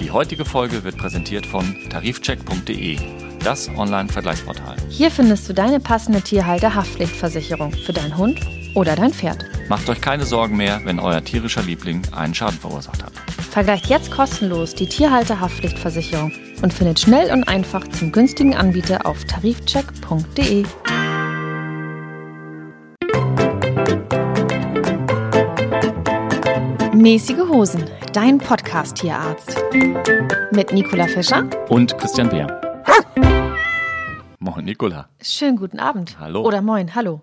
Die heutige Folge wird präsentiert von tarifcheck.de, das Online-Vergleichsportal. Hier findest du deine passende Tierhalter-Haftpflichtversicherung für deinen Hund oder dein Pferd. Macht euch keine Sorgen mehr, wenn euer tierischer Liebling einen Schaden verursacht hat. Vergleicht jetzt kostenlos die Tierhalter-Haftpflichtversicherung und findet schnell und einfach zum günstigen Anbieter auf tarifcheck.de. Mäßige Hosen, dein Podcast-Tierarzt. Mit Nicola Fischer Und Christian Beer. Moin, Nicola. Schönen guten Abend. Hallo. Oder moin, hallo.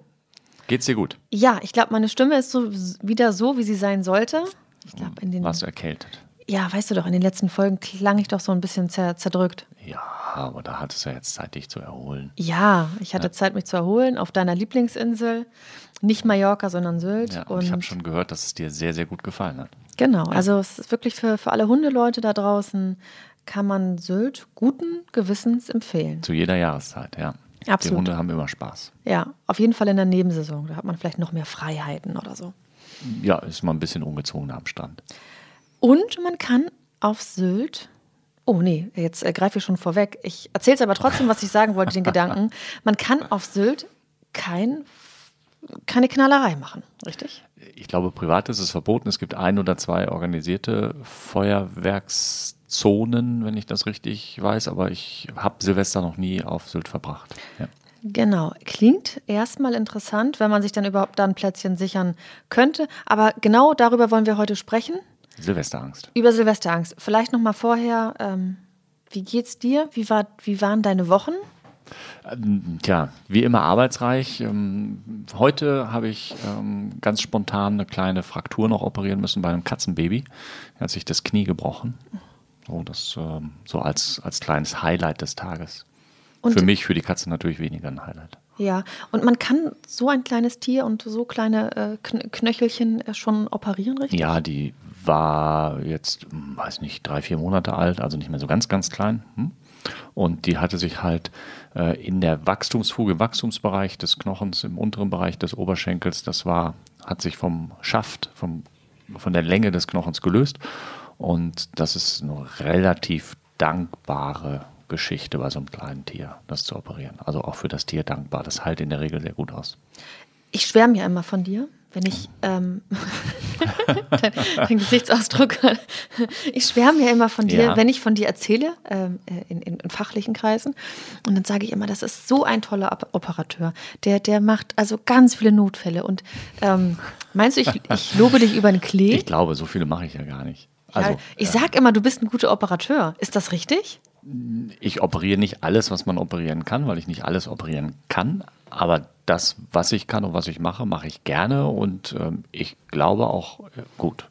Geht's dir gut? Ja, ich glaube, meine Stimme ist so wieder so, wie sie sein sollte. Ich glaube, in den. Warst du erkältet? Ja, weißt du doch, in den letzten Folgen klang ich doch so ein bisschen zer zerdrückt. Ja, aber da hattest du ja jetzt Zeit, dich zu erholen. Ja, ich hatte Zeit, mich zu erholen auf deiner Lieblingsinsel. Nicht Mallorca, sondern Sylt. Ja, und ich habe schon gehört, dass es dir sehr, sehr gut gefallen hat. Genau, also es ist wirklich für, für alle Hundeleute da draußen, kann man Sylt guten Gewissens empfehlen. Zu jeder Jahreszeit, ja. Die Absolut. Hunde haben immer Spaß. Ja, auf jeden Fall in der Nebensaison. Da hat man vielleicht noch mehr Freiheiten oder so. Ja, ist mal ein bisschen ungezogener am Strand. Und man kann auf Sylt. Oh nee, jetzt äh, greife ich schon vorweg. Ich erzähle es aber trotzdem, was ich sagen wollte, den Gedanken. Man kann auf Sylt kein, keine Knallerei machen, richtig? Ich glaube, privat ist es verboten. Es gibt ein oder zwei organisierte Feuerwerkszonen, wenn ich das richtig weiß. Aber ich habe Silvester noch nie auf Sylt verbracht. Ja. Genau, klingt erstmal interessant, wenn man sich dann überhaupt da ein Plätzchen sichern könnte. Aber genau darüber wollen wir heute sprechen. Silvesterangst. Über Silvesterangst. Vielleicht noch mal vorher, ähm, wie geht's dir? Wie, war, wie waren deine Wochen? Tja, wie immer arbeitsreich. Ähm, Heute habe ich ähm, ganz spontan eine kleine Fraktur noch operieren müssen bei einem Katzenbaby. Er hat sich das Knie gebrochen. So, das ähm, so als, als kleines Highlight des Tages. Und- für mich, für die Katze natürlich weniger ein Highlight. Ja, und man kann so ein kleines Tier und so kleine äh, Kn Knöchelchen äh, schon operieren, richtig? Ja, die war jetzt, hm, weiß nicht, drei, vier Monate alt, also nicht mehr so ganz, ganz klein. hm. Und die hatte sich halt in der Wachstumsfuge, Wachstumsbereich des Knochens, im unteren Bereich des Oberschenkels, das war, hat sich vom Schaft, vom, von der Länge des Knochens gelöst. Und das ist eine relativ dankbare Geschichte bei so einem kleinen Tier, das zu operieren. Also auch für das Tier dankbar. Das heilt in der Regel sehr gut aus. Ich schwärme ja immer von dir, wenn ich ähm, dein, dein Gesichtsausdruck. ich schwärme ja immer von dir, Ja. wenn ich von dir erzähle ähm, äh, in, in, in fachlichen Kreisen. Und dann sage ich immer, das ist so ein toller Op- Operateur. Der, der macht also ganz viele Notfälle. Und ähm, meinst du, ich, ich lobe dich über den Klee? Ich glaube, so viele mache ich ja gar nicht. Also, ja, ich sag immer, du bist ein guter Operateur. Ist das richtig? ich operiere nicht alles, was man operieren kann, weil ich nicht alles operieren kann. Aber das, was ich kann und was ich mache, mache ich gerne und ähm, ich glaube auch äh, gut.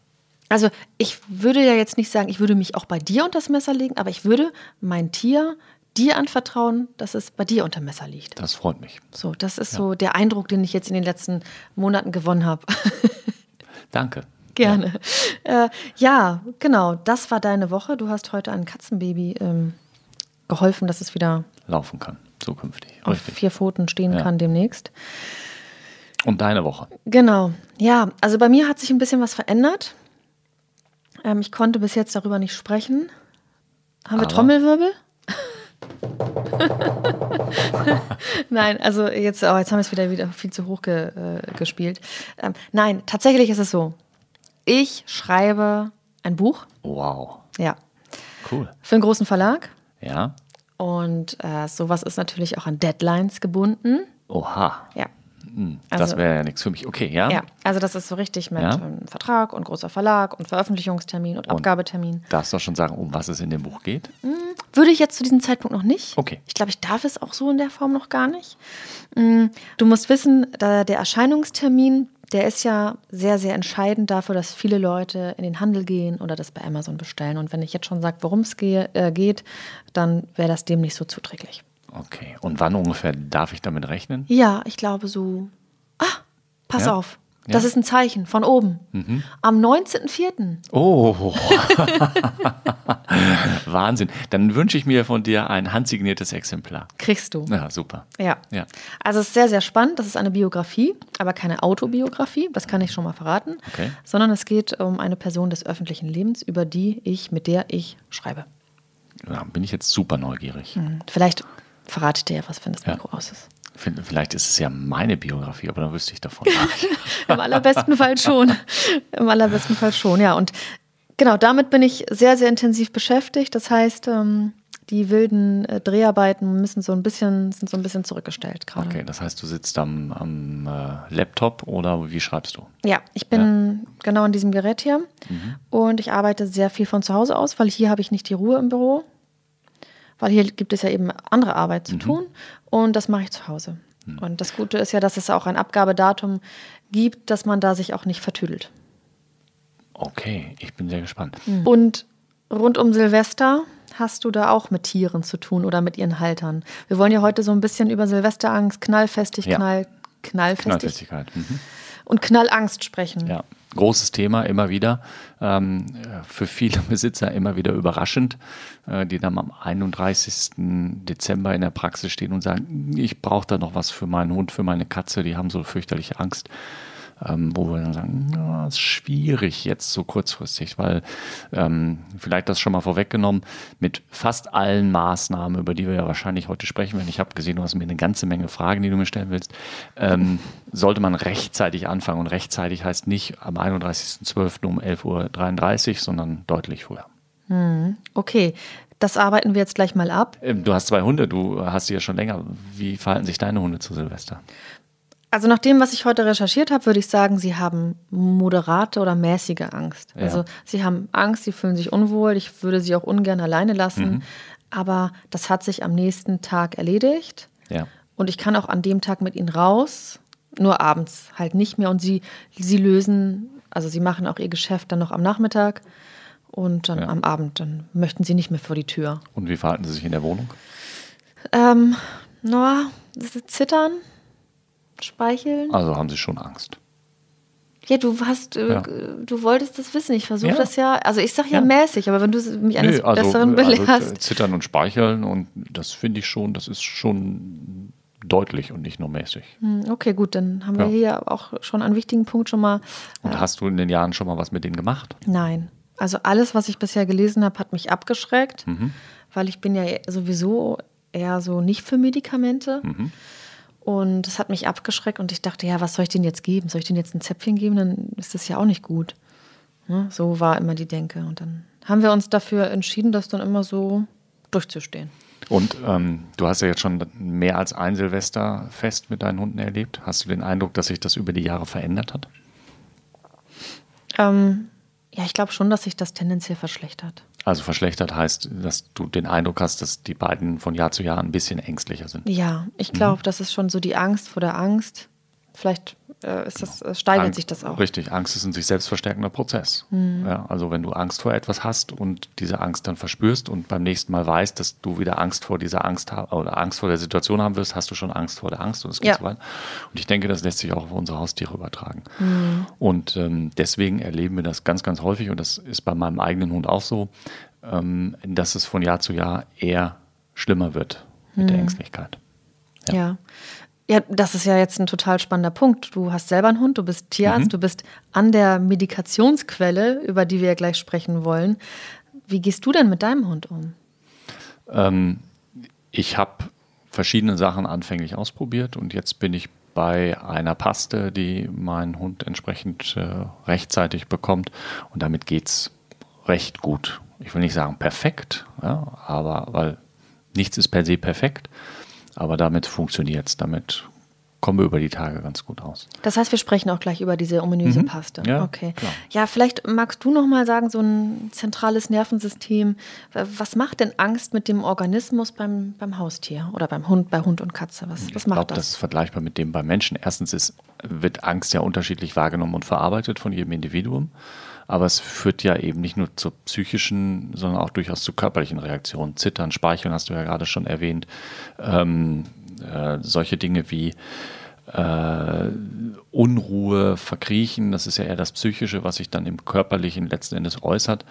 Also ich würde ja jetzt nicht sagen, ich würde mich auch bei dir unter das Messer legen, aber ich würde mein Tier dir anvertrauen, dass es bei dir unter Messer liegt. Das freut mich. So, das ist so der Eindruck, den ich jetzt in den letzten Monaten gewonnen habe. Danke. Gerne. Ja. Äh, ja, genau. Das war deine Woche. Du hast heute ein Katzenbaby ähm, geholfen, dass es wieder Laufen kann, zukünftig. auf Richtig. vier Pfoten stehen Ja. kann demnächst. Und deine Woche. Genau. Ja, also bei mir hat sich ein bisschen was verändert. Ähm, ich konnte bis jetzt darüber nicht sprechen. Haben wir Aber? Trommelwirbel? nein, also jetzt, oh, jetzt haben wir es wieder, wieder viel zu hoch ge, äh, gespielt. Ähm, nein, tatsächlich ist es so. Ich schreibe ein Buch, Wow. ja, Cool. für einen großen Verlag. Ja. Und äh, sowas ist natürlich auch an Deadlines gebunden. Oha. Ja. Hm, das Also- wäre ja nichts für mich. Okay, ja. Ja, also das ist so richtig mit Ja. einem Vertrag und großer Verlag und Veröffentlichungstermin und, Abgabetermin. Darfst du schon sagen, um was es in dem Buch geht? Würde ich jetzt zu diesem Zeitpunkt noch nicht. Okay. Ich glaube, ich darf es auch so in der Form noch gar nicht. Mm, Du musst wissen, der Erscheinungstermin, der ist ja sehr, sehr entscheidend dafür, dass viele Leute in den Handel gehen oder das bei Amazon bestellen. Und wenn ich jetzt schon sage, worum es äh, geht, dann wäre das dem nicht so zuträglich. Okay. Und wann ungefähr darf ich damit rechnen? Ja, ich glaube so. Ah, pass Ja? auf. Das Ja. ist ein Zeichen von oben. Am 19.04. Oh, Wahnsinn. Dann wünsche ich mir von dir ein handsigniertes Exemplar. kriegst du. Ja, super. Ja. Ja. Also es ist sehr, sehr spannend. Das ist eine Biografie, aber keine Autobiografie, das kann ich schon mal verraten. Okay. Sondern es geht um eine Person des öffentlichen Lebens, über die ich, mit der ich schreibe. Ja, bin ich jetzt super neugierig. Vielleicht verrate ich dir ja, was, wenn das Ja. Mikro aus ist. Vielleicht ist es ja meine Biografie, aber dann wüsste ich davon. Im allerbesten Fall schon. Im allerbesten Fall schon, ja. Und genau, damit bin ich sehr, sehr intensiv beschäftigt. Das heißt, ähm, die wilden äh, Dreharbeiten müssen so ein bisschen, sind so ein bisschen zurückgestellt gerade. Okay, das heißt, du sitzt am, am äh, Laptop oder wie schreibst du? Ja, ich bin genau an diesem Gerät hier Mhm. und ich arbeite sehr viel von zu Hause aus, weil hier habe ich nicht die Ruhe im Büro, weil hier gibt es ja eben andere Arbeit Mhm. zu tun und das mache ich zu Hause. Und das Gute ist ja, dass es auch ein Abgabedatum gibt, dass man da sich auch nicht vertüdelt. Okay, ich bin sehr gespannt. Und rund um Silvester hast du da auch mit Tieren zu tun oder mit ihren Haltern. Wir wollen ja heute so ein bisschen über Silvesterangst, Knallfestig, Ja. Knall, Knallfestig Knallfestigkeit. Mhm. und Knallangst sprechen. Ja, großes Thema immer wieder. Ähm, äh, für viele Besitzer immer wieder überraschend, äh, die dann am 31. Dezember in der Praxis stehen und sagen, ich brauche da noch was für meinen Hund, für meine Katze, die haben so fürchterliche Angst. Ähm, wo wir dann sagen, ja, ist schwierig jetzt so kurzfristig, weil ähm, vielleicht das schon mal vorweggenommen, mit fast allen Maßnahmen, über die wir ja wahrscheinlich heute sprechen werden, ich habe gesehen, du hast mir eine ganze Menge Fragen, die du mir stellen willst, sollte man rechtzeitig anfangen. Und rechtzeitig heißt nicht am 31.12. um 11.33 Uhr, sondern deutlich früher. Okay, das arbeiten wir jetzt gleich mal ab. Ähm, Du hast zwei Hunde, du hast sie ja schon länger. Wie verhalten sich deine Hunde zu Silvester? Also nach dem, was ich heute recherchiert habe, würde ich sagen, sie haben moderate oder mäßige Angst. Ja. Also sie haben Angst, sie fühlen sich unwohl. Ich würde sie auch ungern alleine lassen. Mhm. Aber das hat sich am nächsten Tag erledigt. Ja. Und ich kann auch an dem Tag mit ihnen raus, nur abends halt nicht mehr. Und sie, sie lösen, also sie machen auch ihr Geschäft dann noch am Nachmittag. Und dann Ja. am Abend, dann möchten sie nicht mehr vor die Tür. Und wie verhalten sie sich in der Wohnung? Ähm, Noah, das ist zittern, speicheln. Also haben sie schon Angst. Ja, du hast, äh, Ja. du wolltest das wissen. Ich versuche Ja. das ja. Also ich sage ja, Ja. mäßig, aber wenn du mich eines Nö, also, Besseren also belehrst. äh, zittern und speicheln und das finde ich schon, das ist schon deutlich und nicht nur mäßig. Hm, okay, gut, dann haben wir hier auch schon einen wichtigen Punkt schon mal. Und hast du in den Jahren schon mal was mit denen gemacht? Nein. Also alles, was ich bisher gelesen habe, hat mich abgeschreckt, Mhm. weil ich bin ja sowieso eher so nicht für Medikamente. Mhm. Und es hat mich abgeschreckt und ich dachte, ja, was soll ich denen jetzt geben? Soll ich denen jetzt ein Zäpfchen geben? Dann ist das ja auch nicht gut. Ne? So war immer die Denke. Und dann haben wir uns dafür entschieden, das dann immer so durchzustehen. Und ähm, du hast ja jetzt schon mehr als ein Silvesterfest mit deinen Hunden erlebt. Hast du den Eindruck, dass sich das über die Jahre verändert hat? Ähm, ja, ich glaube schon, dass sich das tendenziell verschlechtert. Also verschlechtert heißt, dass du den Eindruck hast, dass die beiden von Jahr zu Jahr ein bisschen ängstlicher sind. Ja, ich Mhm. glaube, das ist schon so die Angst vor der Angst. Vielleicht äh, ist das, äh, steigert Angst- sich das auch. Richtig, Angst ist ein sich selbst verstärkender Prozess. Mhm. Ja, also wenn du Angst vor etwas hast und diese Angst dann verspürst und beim nächsten Mal weißt, dass du wieder Angst vor dieser Angst oder Angst vor der Situation haben wirst, hast du schon Angst vor der Angst und es geht Ja. so weiter. Und ich denke, das lässt sich auch auf unsere Haustiere übertragen. Mhm. Und ähm, deswegen erleben wir das ganz, ganz häufig und das ist bei meinem eigenen Hund auch so, ähm, dass es von Jahr zu Jahr eher schlimmer wird mit Mhm. der Ängstlichkeit. Ja. ja. Das ist ja jetzt ein total spannender Punkt. Du hast selber einen Hund, du bist Tierarzt, Mhm. du bist an der Medikationsquelle, über die wir ja gleich sprechen wollen. Wie gehst du denn mit deinem Hund um? Ähm, ich habe verschiedene Sachen anfänglich ausprobiert und jetzt bin ich bei einer Paste, die mein Hund entsprechend äh, rechtzeitig bekommt und damit geht es recht gut. Ich will nicht sagen perfekt, ja, aber weil nichts ist per se perfekt, aber damit funktioniert es, damit kommen wir über die Tage ganz gut aus. Das heißt, wir sprechen auch gleich über diese ominöse Mhm. Paste. Ja, okay. klar. Ja, vielleicht magst du noch mal sagen, so ein zentrales Nervensystem. Was macht denn Angst mit dem Organismus beim, beim Haustier oder beim Hund, bei Hund und Katze? Was, was ich macht glaube, das? das ist vergleichbar mit dem beim Menschen. Erstens ist, wird Angst ja unterschiedlich wahrgenommen und verarbeitet von jedem Individuum. Aber es führt ja eben nicht nur zur psychischen, sondern auch durchaus zu körperlichen Reaktionen. Zittern, Speicheln hast du ja gerade schon erwähnt. Ähm, äh, solche Dinge wie äh, Unruhe, Verkriechen, das ist ja eher das Psychische, was sich dann im Körperlichen letzten Endes äußert.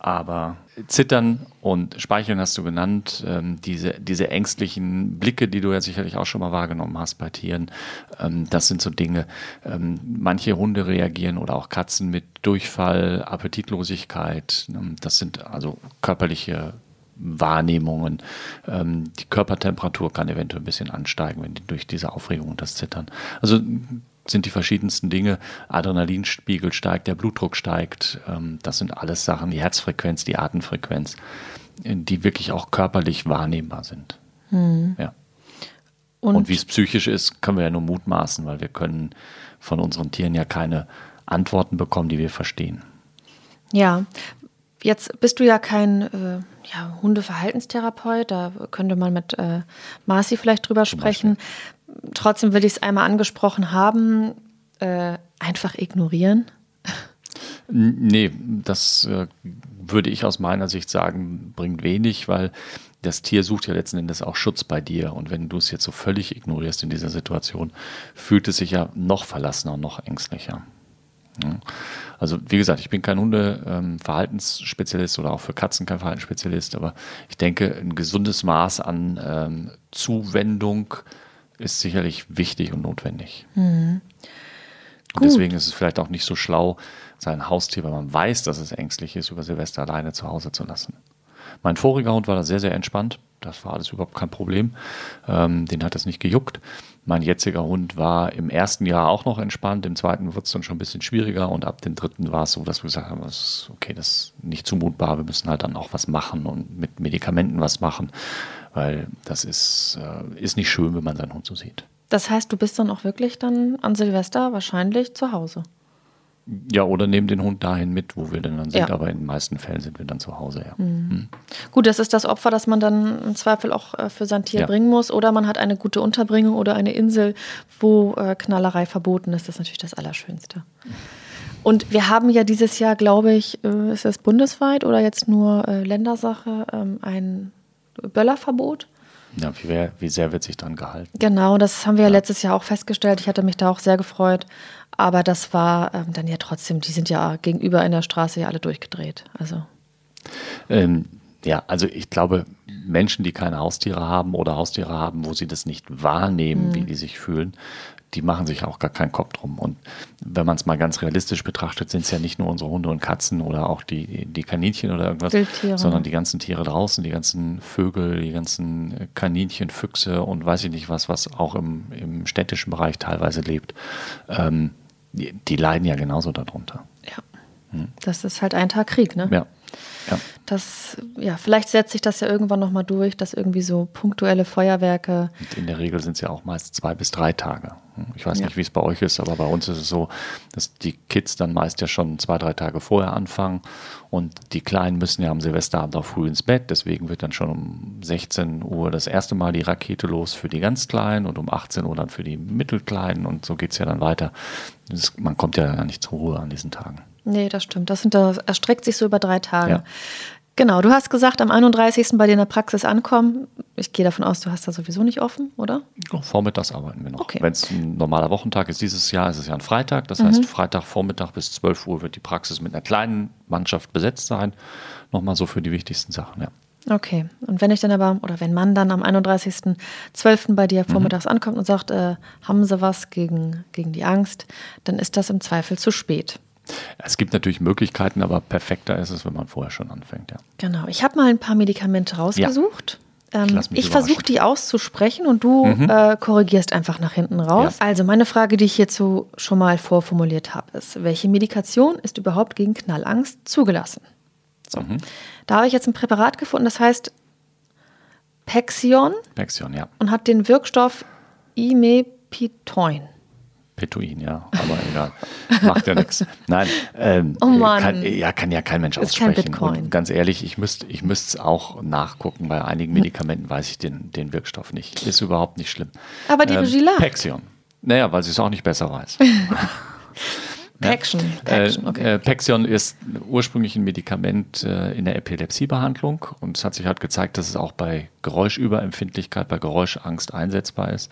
Aber Zittern und Speicheln hast du genannt, ähm, diese, diese ängstlichen Blicke, die du ja sicherlich auch schon mal wahrgenommen hast bei Tieren, ähm, das sind so Dinge. Ähm, manche Hunde reagieren oder auch Katzen mit Durchfall, Appetitlosigkeit. Ähm, das sind also körperliche Wahrnehmungen. Ähm, die Körpertemperatur kann eventuell ein bisschen ansteigen, wenn die durch diese Aufregung und das Zittern. Also sind die verschiedensten Dinge. Adrenalinspiegel steigt, der Blutdruck steigt. Ähm, das sind alles Sachen, die Herzfrequenz, die Atemfrequenz, die wirklich auch körperlich wahrnehmbar sind. Mhm. Ja. Und, und wie es psychisch ist, können wir ja nur mutmaßen, weil wir können von unseren Tieren ja keine Antworten bekommen, die wir verstehen. Ja, Jetzt bist du ja kein äh, ja, Hundeverhaltenstherapeut, da könnte man mit äh, Marci vielleicht drüber sprechen. Trotzdem will ich es einmal angesprochen haben, äh, einfach ignorieren. Nee, das äh, würde ich aus meiner Sicht sagen, bringt wenig, weil das Tier sucht ja letzten Endes auch Schutz bei dir. Und wenn du es jetzt so völlig ignorierst in dieser Situation, fühlt es sich ja noch verlassener und noch ängstlicher. Also wie gesagt, ich bin kein Hundeverhaltensspezialist ähm, oder auch für Katzen kein Verhaltensspezialist, aber ich denke, ein gesundes Maß an ähm, Zuwendung ist sicherlich wichtig und notwendig. Mhm. Und deswegen ist es vielleicht auch nicht so schlau, sein Haustier, weil man weiß, dass es ängstlich ist, über Silvester alleine zu Hause zu lassen. Mein voriger Hund war da sehr, sehr entspannt. Das war alles überhaupt kein Problem. Ähm, den hat es nicht gejuckt. Mein jetziger Hund war im ersten Jahr auch noch entspannt, im zweiten wird es dann schon ein bisschen schwieriger und ab dem dritten war es so, dass wir gesagt haben, das ist, okay, das ist nicht zumutbar, wir müssen halt dann auch was machen und mit Medikamenten was machen, weil das ist, äh, ist nicht schön, wenn man seinen Hund so sieht. Das heißt, du bist dann auch wirklich dann an Silvester wahrscheinlich zu Hause. Ja, oder nehmen den Hund dahin mit, wo wir denn dann sind. Ja. Aber in den meisten Fällen sind wir dann zu Hause, ja. Mhm. Mhm. Gut, das ist das Opfer, das man dann im Zweifel auch äh, für sein Tier ja. bringen muss. Oder man hat eine gute Unterbringung oder eine Insel, wo äh, Knallerei verboten ist. Das ist natürlich das Allerschönste. Und wir haben ja dieses Jahr, glaube ich, äh, ist es bundesweit oder jetzt nur Ländersache, ähm, ein Böllerverbot. Ja, wie, wie, sehr wird sich dann gehalten? Genau, das haben wir ja. letztes Jahr auch festgestellt. Ich hatte mich da auch sehr gefreut. Aber das war ähm, dann ja trotzdem, die sind ja gegenüber in der Straße ja alle durchgedreht. Also. Ähm, ja, also ich glaube, Menschen, die keine Haustiere haben oder Haustiere haben, wo sie das nicht wahrnehmen, mhm. wie die sich fühlen, die machen sich auch gar keinen Kopf drum. Und wenn man es mal ganz realistisch betrachtet, sind es ja nicht nur unsere Hunde und Katzen oder auch die, die Kaninchen oder irgendwas, Wildtiere. sondern die ganzen Tiere draußen, die ganzen Vögel, die ganzen Kaninchen, Füchse und weiß ich nicht was, was auch im, im städtischen Bereich teilweise lebt. Ähm, die, die, leiden ja genauso darunter. Ja. Hm. Das ist halt ein Tag Krieg, ne? Ja. Ja. Das, ja, vielleicht setzt sich das ja irgendwann nochmal durch, dass irgendwie so punktuelle Feuerwerke. Und in der Regel sind es ja auch meist zwei bis drei Tage. Ich weiß ja. nicht, wie es bei euch ist, aber bei uns ist es so, dass die Kids dann meist ja schon zwei, drei Tage vorher anfangen und die Kleinen müssen ja am Silvesterabend auch früh ins Bett. Deswegen wird dann schon um 16 Uhr das erste Mal die Rakete los für die ganz Kleinen und um 18 Uhr dann für die Mittelkleinen und so geht es ja dann weiter. Das, man kommt ja nicht zur Ruhe an diesen Tagen. Nee, das stimmt. Das, sind, das erstreckt sich so über drei Tage. Ja. Genau, du hast gesagt, am 31. bei dir in der Praxis ankommen. Ich gehe davon aus, du hast da sowieso nicht offen, oder? vormittags arbeiten wir noch. Okay. Wenn es ein normaler Wochentag ist, dieses Jahr ist es ja ein Freitag. Das mhm. heißt, Freitag Vormittag bis 12 Uhr wird die Praxis mit einer kleinen Mannschaft besetzt sein. Nochmal so für die wichtigsten Sachen, ja. Okay. Und wenn ich dann aber, oder wenn man dann am 31.12. bei dir vormittags mhm. ankommt und sagt, äh, haben sie was gegen, gegen die Angst, dann ist das im Zweifel zu spät. Es gibt natürlich Möglichkeiten, aber perfekter ist es, wenn man vorher schon anfängt. Ja. Genau. Ich habe mal ein paar Medikamente rausgesucht. Ja. Ähm, ich versuche die auszusprechen und du mhm. äh, korrigierst einfach nach hinten raus. Ja. Also meine Frage, die ich hierzu schon mal vorformuliert habe, ist, welche Medikation ist überhaupt gegen Knallangst zugelassen? So. Mhm. Da habe ich jetzt ein Präparat gefunden, das heißt Pexion. Pexion, ja. Und hat den Wirkstoff Imepitoin. Petuin, ja, aber egal. Macht ja nichts. Nein, ähm, oh Mann. Kann, ja, kann ja kein Mensch ist aussprechen. Kein. Und ganz ehrlich, ich müsste ich es auch nachgucken. Bei einigen Medikamenten weiß ich den, den Wirkstoff nicht. Ist überhaupt nicht schlimm. Aber die ähm, Pexion. Naja, weil sie es auch nicht besser weiß. Pexion. Pexion, äh, okay. Äh, Pexion ist ursprünglich ein Medikament äh, in der Epilepsiebehandlung und es hat sich halt gezeigt, dass es auch bei Geräuschüberempfindlichkeit, bei Geräuschangst einsetzbar ist.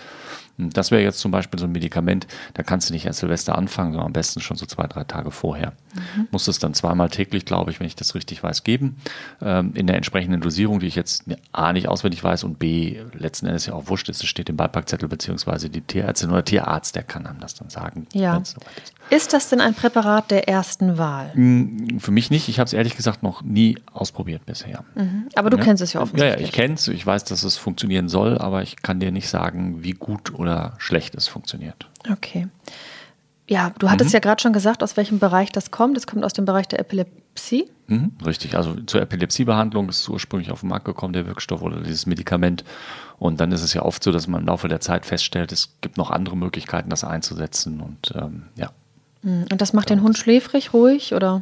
Das wäre jetzt zum Beispiel so ein Medikament, da kannst du nicht erst Silvester anfangen, sondern am besten schon so zwei, drei Tage vorher. Mhm. Muss es dann zweimal täglich, glaube ich, wenn ich das richtig weiß, geben. Ähm, in der entsprechenden Dosierung, die ich jetzt A nicht auswendig weiß und B letzten Endes ja auch wurscht ist, es steht im Beipackzettel, beziehungsweise die Tierärztin oder Tierarzt, der kann einem das dann sagen. Ja. Ist. ist das denn ein Präparat der ersten Wahl? Hm, für mich nicht. Ich habe es ehrlich gesagt noch nie ausprobiert bisher. Mhm. Aber du ja? kennst es ja offensichtlich. Ja, ja ich kenne es. Ich weiß, dass es funktionieren soll, aber ich kann dir nicht sagen, wie gut oder oder schlecht es funktioniert. Okay. Ja, du hattest mhm. ja gerade schon gesagt, aus welchem Bereich das kommt. Es kommt aus dem Bereich der Epilepsie. Mhm, richtig, also zur Epilepsiebehandlung ist ursprünglich auf den Markt gekommen, der Wirkstoff oder dieses Medikament. Und dann ist es ja oft so, dass man im Laufe der Zeit feststellt, es gibt noch andere Möglichkeiten, das einzusetzen. Und ähm, ja. Mhm. Und das macht den Hund schläfrig, ruhig oder?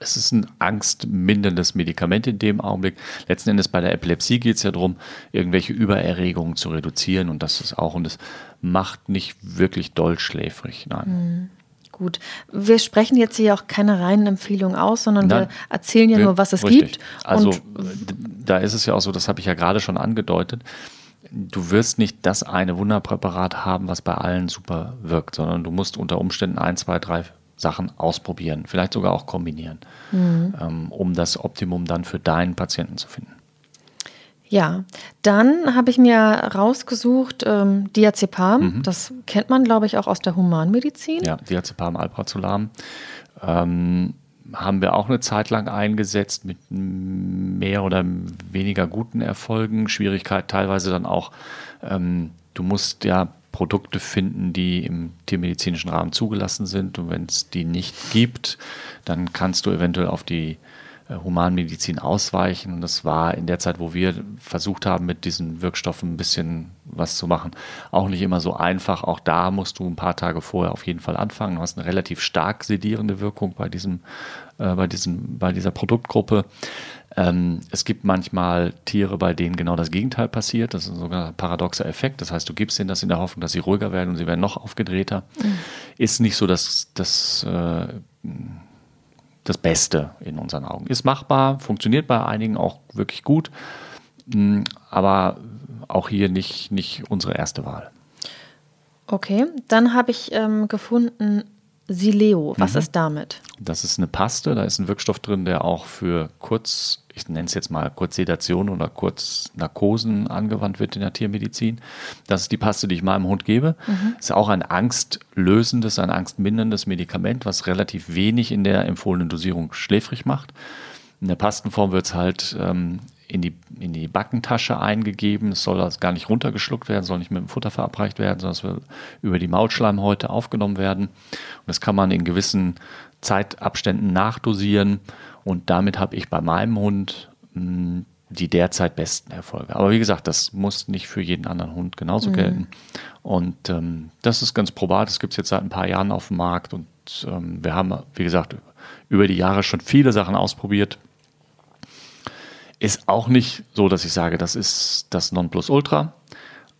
Es ist ein angstminderndes Medikament in dem Augenblick. Letzten Endes bei der Epilepsie geht es ja darum, irgendwelche Übererregungen zu reduzieren und das ist auch, und es macht nicht wirklich doll schläfrig, nein. Mhm. Gut, wir sprechen jetzt hier auch keine reinen Empfehlungen aus, sondern Nein, wir erzählen ja wir, nur, was es richtig. gibt. Also da ist es ja auch so, das habe ich ja gerade schon angedeutet, du wirst nicht das eine Wunderpräparat haben, was bei allen super wirkt, sondern du musst unter Umständen ein, zwei, drei, Sachen ausprobieren, vielleicht sogar auch kombinieren, mhm. ähm, um das Optimum dann für deinen Patienten zu finden. Ja, dann habe ich mir rausgesucht ähm, Diazepam. Mhm. Das kennt man, glaube ich, auch aus der Humanmedizin. Ja, Diazepam, Alprazolam. Ähm, haben wir auch eine Zeit lang eingesetzt mit mehr oder weniger guten Erfolgen. Schwierigkeit teilweise dann auch, ähm, du musst ja Produkte finden, die im tiermedizinischen Rahmen zugelassen sind. Und wenn es die nicht gibt, dann kannst du eventuell auf die Humanmedizin ausweichen. Und das war in der Zeit, wo wir versucht haben, mit diesen Wirkstoffen ein bisschen was zu machen, auch nicht immer so einfach. Auch da musst du ein paar Tage vorher auf jeden Fall anfangen. Du hast eine relativ stark sedierende Wirkung bei, diesem, äh, bei, diesem, bei dieser Produktgruppe. Ähm, es gibt manchmal Tiere, bei denen genau das Gegenteil passiert. Das ist ein sogenannter paradoxer Effekt. Das heißt, du gibst ihnen das in der Hoffnung, dass sie ruhiger werden und sie werden noch aufgedrehter. Mhm. Ist nicht so das, das, äh, das Beste in unseren Augen. Ist machbar, funktioniert bei einigen auch wirklich gut, mm, aber auch hier nicht, nicht unsere erste Wahl. Okay, dann habe ich ähm, gefunden Sileo. Was mhm. ist damit? Das ist eine Paste, da ist ein Wirkstoff drin, der auch für kurz, ich nenne es jetzt mal kurz Sedation oder kurz Narkosen angewandt wird in der Tiermedizin. Das ist die Paste, die ich meinem Hund gebe. Mhm. Ist auch ein angstlösendes, ein angstminderndes Medikament, was relativ wenig in der empfohlenen Dosierung schläfrig macht. In der Pastenform wird es halt ähm, in die, in die Backentasche eingegeben. Es soll also gar nicht runtergeschluckt werden, soll nicht mit dem Futter verabreicht werden, sondern es wird über die Maulschleimhäute aufgenommen werden. Und das kann man in gewissen Zeitabständen nachdosieren. Und damit habe ich bei meinem Hund mh, hm, die derzeit besten Erfolge. Aber wie gesagt, das muss nicht für jeden anderen Hund genauso mhm. gelten. Und ähm, das ist ganz probat. Das gibt es jetzt seit ein paar Jahren auf dem Markt. Und ähm, wir haben, wie gesagt, über die Jahre schon viele Sachen ausprobiert. Ist auch nicht so, dass ich sage, das ist das Nonplusultra,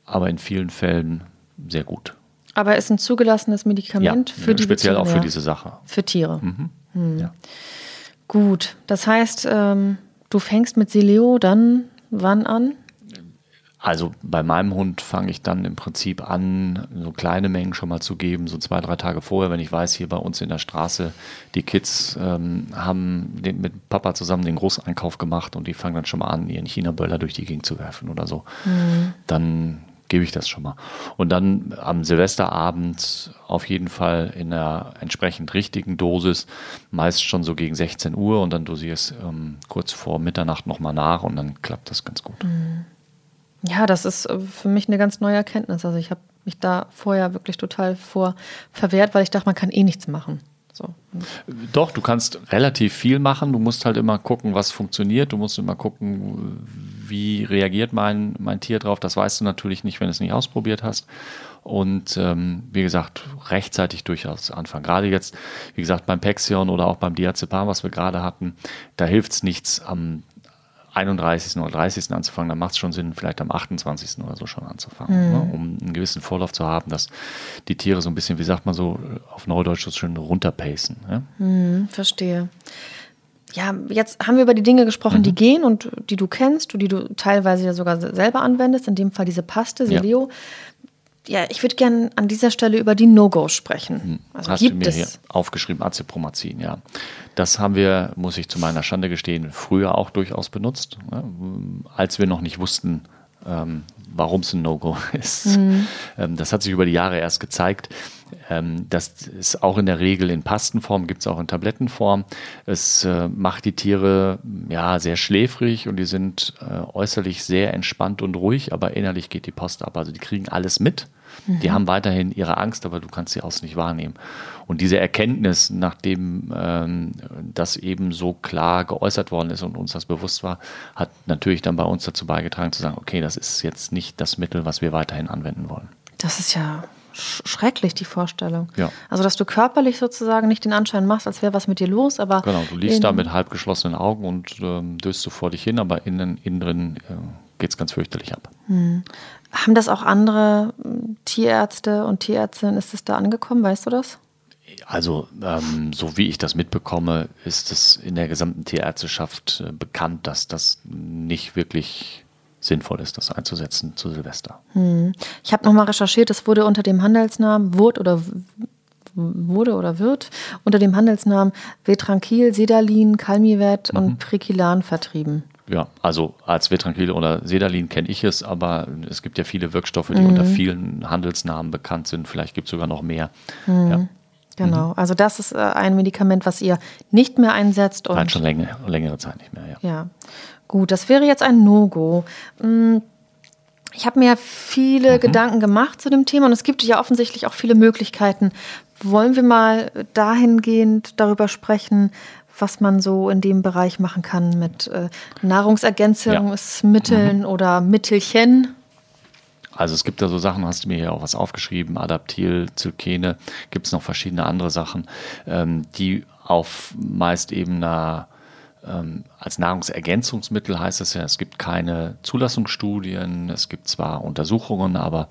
aber in vielen Fällen sehr gut. Aber ist ein zugelassenes Medikament ja, für die Speziell auch für diese Sache. Für Tiere. Mhm. Hm. Ja. Gut, das heißt, ähm, du fängst mit Sileo dann wann an? Also bei meinem Hund fange ich dann im Prinzip an, so kleine Mengen schon mal zu geben, so zwei, drei Tage vorher, wenn ich weiß, hier bei uns in der Straße, die Kids ähm, haben den, mit Papa zusammen den Großeinkauf gemacht und die fangen dann schon mal an, ihren China-Böller durch die Gegend zu werfen oder so. Mhm. Dann gebe ich das schon mal. Und dann am Silvesterabend auf jeden Fall in einer entsprechend richtigen Dosis, meist schon so gegen 16 Uhr und dann dosiere ich es ähm, kurz vor Mitternacht nochmal nach und dann klappt das ganz gut. Mhm. Ja, das ist äh, für mich eine ganz neue Erkenntnis. Also ich habe mich da vorher wirklich total vor verwehrt, weil ich dachte, man kann eh nichts machen. So. Doch, du kannst relativ viel machen. Du musst halt immer gucken, was funktioniert. Du musst immer gucken, wie reagiert mein, mein Tier drauf. Das weißt du natürlich nicht, wenn du es nicht ausprobiert hast. Und ähm, wie gesagt, rechtzeitig durchaus anfangen. Gerade jetzt, wie gesagt, beim Pexion oder auch beim Diazepam, was wir gerade hatten, da hilft es nichts, am 31. oder 30. anzufangen, dann macht es schon Sinn, vielleicht am 28. oder so schon anzufangen, mhm. ne, um einen gewissen Vorlauf zu haben, dass die Tiere so ein bisschen, wie sagt man so, auf Neudeutsch so schön runterpacen. Ja? Mhm, verstehe. ja, jetzt haben wir über die Dinge gesprochen, mhm. die gehen und die du kennst und die du teilweise ja sogar selber anwendest, in dem Fall diese Paste, Sileo. Ja. Ja ich würde gerne an dieser Stelle über die No-Gos sprechen. Hm. Also Hast gibt du mir es? hier aufgeschrieben, Azepromazin, ja. Das haben wir, muss ich zu meiner Schande gestehen, früher auch durchaus benutzt, ne? als wir noch nicht wussten, ähm, warum es ein No-Go ist. Mhm. Ähm, das hat sich über die Jahre erst gezeigt. Ähm, das ist auch in der Regel in Pastenform, gibt es auch in Tablettenform. Es äh, macht die Tiere ja sehr schläfrig und die sind äh, äußerlich sehr entspannt und ruhig, aber innerlich geht die Post ab. Also die kriegen alles mit. Mhm. Die haben weiterhin ihre Angst, aber du kannst sie aus nicht wahrnehmen. Und diese Erkenntnis, nachdem ähm, das eben so klar geäußert worden ist und uns das bewusst war, hat natürlich dann bei uns dazu beigetragen zu sagen, okay, das ist jetzt nicht das Mittel, was wir weiterhin anwenden wollen. Das ist ja schrecklich, die Vorstellung. Ja. Also, dass du körperlich sozusagen nicht den Anschein machst, als wäre was mit dir los, aber. Genau, du liegst da mit halb geschlossenen Augen und ähm, döst so vor dich hin, aber innen, innen drin äh, geht es ganz fürchterlich ab. Hm. Haben das auch andere hm, Tierärzte und Tierärztinnen, ist es da angekommen, weißt du das? Also, ähm, so wie ich das mitbekomme, ist es in der gesamten Tierärzteschaft äh, bekannt, dass das nicht wirklich sinnvoll ist, das einzusetzen zu Silvester. Hm. Ich habe nochmal recherchiert, es wurde unter dem Handelsnamen Wurt oder wurde oder wird unter dem Handelsnamen Vetranquil, Sedalin, Calmivet mhm. und Prikilan vertrieben. Ja, also als Vetranquil oder Sedalin kenne ich es, aber es gibt ja viele Wirkstoffe, die mhm. unter vielen Handelsnamen bekannt sind. Vielleicht gibt es sogar noch mehr. Mhm. Ja. Genau, mhm. also das ist äh, ein Medikament, was ihr nicht mehr einsetzt. Und Nein, schon längere, längere Zeit nicht mehr, ja. Ja, gut, das wäre jetzt ein No-Go. Hm, ich habe mir viele mhm. Gedanken gemacht zu dem Thema und es gibt ja offensichtlich auch viele Möglichkeiten. Wollen wir mal dahingehend darüber sprechen, was man so in dem Bereich machen kann mit äh, Nahrungsergänzungsmitteln ja. mhm. oder Mittelchen? Also es gibt da so Sachen, hast du mir hier auch was aufgeschrieben, Adaptil, Zylkene, gibt es noch verschiedene andere Sachen, ähm, die auf meist eben einer ähm, als Nahrungsergänzungsmittel heißt es ja, es gibt keine Zulassungsstudien, es gibt zwar Untersuchungen, aber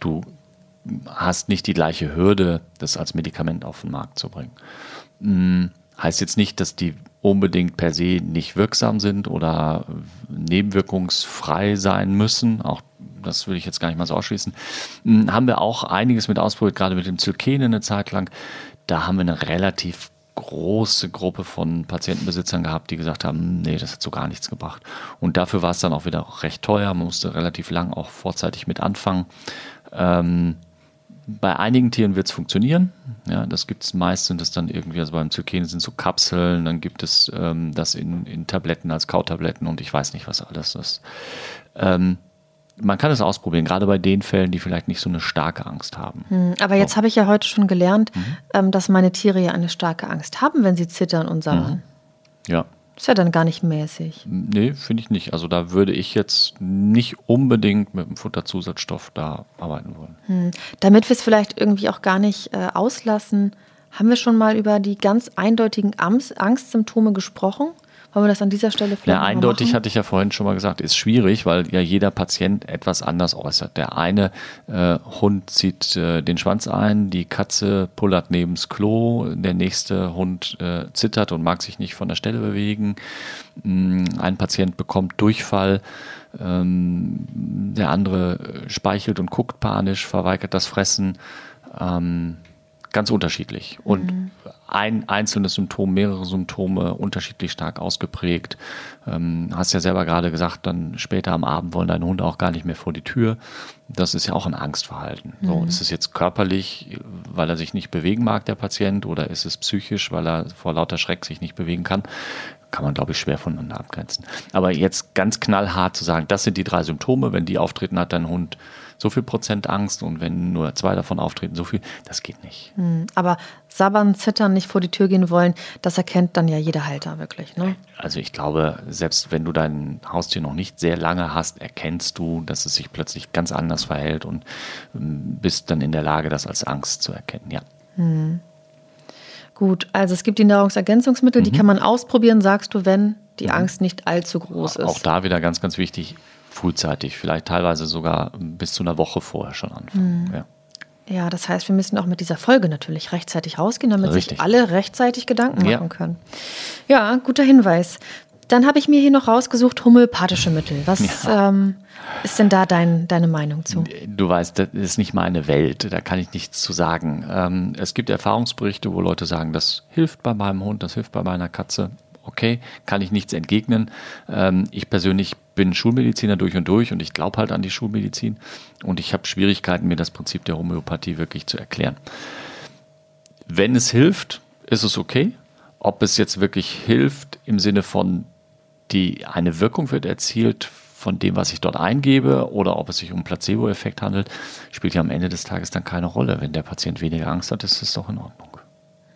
du hast nicht die gleiche Hürde, das als Medikament auf den Markt zu bringen. Hm, heißt jetzt nicht, dass die unbedingt per se nicht wirksam sind oder nebenwirkungsfrei sein müssen. Auch das würde ich jetzt gar nicht mal so ausschließen. Hm, haben wir auch einiges mit ausprobiert, gerade mit dem Zylkene eine Zeit lang. Da haben wir eine relativ große Gruppe von Patientenbesitzern gehabt, die gesagt haben, nee, das hat so gar nichts gebracht. Und dafür war es dann auch wieder recht teuer. Man musste relativ lang auch vorzeitig mit anfangen. Ähm, bei einigen Tieren wird es funktionieren. Ja, das gibt es meist, sind es dann irgendwie, also beim Zykene sind so Kapseln, dann gibt es ähm, das in, in Tabletten als Kautabletten und ich weiß nicht, was alles ist. Ähm, man kann es ausprobieren, gerade bei den Fällen, die vielleicht nicht so eine starke Angst haben. Hm, aber jetzt habe ich ja heute schon gelernt, mhm. ähm, dass meine Tiere ja eine starke Angst haben, wenn sie zittern und sammeln. Mhm. Ja. Ist ja dann gar nicht mäßig. Nee, finde ich nicht. Also da würde ich jetzt nicht unbedingt mit einem Futterzusatzstoff da arbeiten wollen. Hm. Damit wir es vielleicht irgendwie auch gar nicht äh, auslassen, haben wir schon mal über die ganz eindeutigen Angstsymptome gesprochen? Wollen wir das an dieser Stelle vielleicht Ja, eindeutig machen? hatte ich ja vorhin schon mal gesagt, ist schwierig, weil ja jeder Patient etwas anders äußert. Der eine äh, Hund zieht äh, den Schwanz ein, die Katze pullert neben's Klo, der nächste Hund äh, zittert und mag sich nicht von der Stelle bewegen. Mm, ein Patient bekommt Durchfall. Ähm, der andere speichelt und guckt panisch, verweigert das Fressen. Ähm, ganz unterschiedlich. Und mhm. ein einzelnes Symptom, mehrere Symptome unterschiedlich stark ausgeprägt. Ähm, hast ja selber gerade gesagt, dann später am Abend wollen deine Hunde auch gar nicht mehr vor die Tür. Das ist ja auch ein Angstverhalten. Mhm. So, ist es jetzt körperlich, weil er sich nicht bewegen mag, der Patient, oder ist es psychisch, weil er vor lauter Schreck sich nicht bewegen kann? Kann man, glaube ich, schwer voneinander abgrenzen. Aber jetzt ganz knallhart zu sagen, das sind die drei Symptome, wenn die auftreten, hat dein Hund so viel Prozent Angst und wenn nur zwei davon auftreten, so viel, das geht nicht. Hm, aber sabbern, zittern, nicht vor die Tür gehen wollen, das erkennt dann ja jeder Halter wirklich. Ne? Also ich glaube, selbst wenn du dein Haustier noch nicht sehr lange hast, erkennst du, dass es sich plötzlich ganz anders verhält und ähm, bist dann in der Lage, das als Angst zu erkennen, ja. Hm. Gut, also es gibt die Nahrungsergänzungsmittel, mhm. die kann man ausprobieren, sagst du, wenn die mhm. Angst nicht allzu groß ist. Auch da wieder ganz, ganz wichtig, frühzeitig, vielleicht teilweise sogar bis zu einer Woche vorher schon anfangen. Mhm. Ja. Ja, das heißt, wir müssen auch mit dieser Folge natürlich rechtzeitig rausgehen, damit Richtig. sich alle rechtzeitig Gedanken Ja. machen können. Ja, guter Hinweis. Dann habe ich mir hier noch rausgesucht, homöopathische Mittel. Was ähm, ist denn da dein, deine Meinung zu? Du weißt, das ist nicht meine Welt, da kann ich nichts zu sagen. Ähm, es gibt Erfahrungsberichte, wo Leute sagen, das hilft bei meinem Hund, das hilft bei meiner Katze. Okay, kann ich nichts entgegnen. Ähm, ich persönlich bin Schulmediziner durch und durch und ich glaube halt an die Schulmedizin und ich habe Schwierigkeiten, mir das Prinzip der Homöopathie wirklich zu erklären. Wenn es hilft, ist es okay. Ob es jetzt wirklich hilft im Sinne von, die eine Wirkung wird erzielt von dem, was ich dort eingebe, oder ob es sich um einen Placebo-Effekt handelt, spielt ja am Ende des Tages dann keine Rolle. Wenn der Patient weniger Angst hat, ist es doch in Ordnung.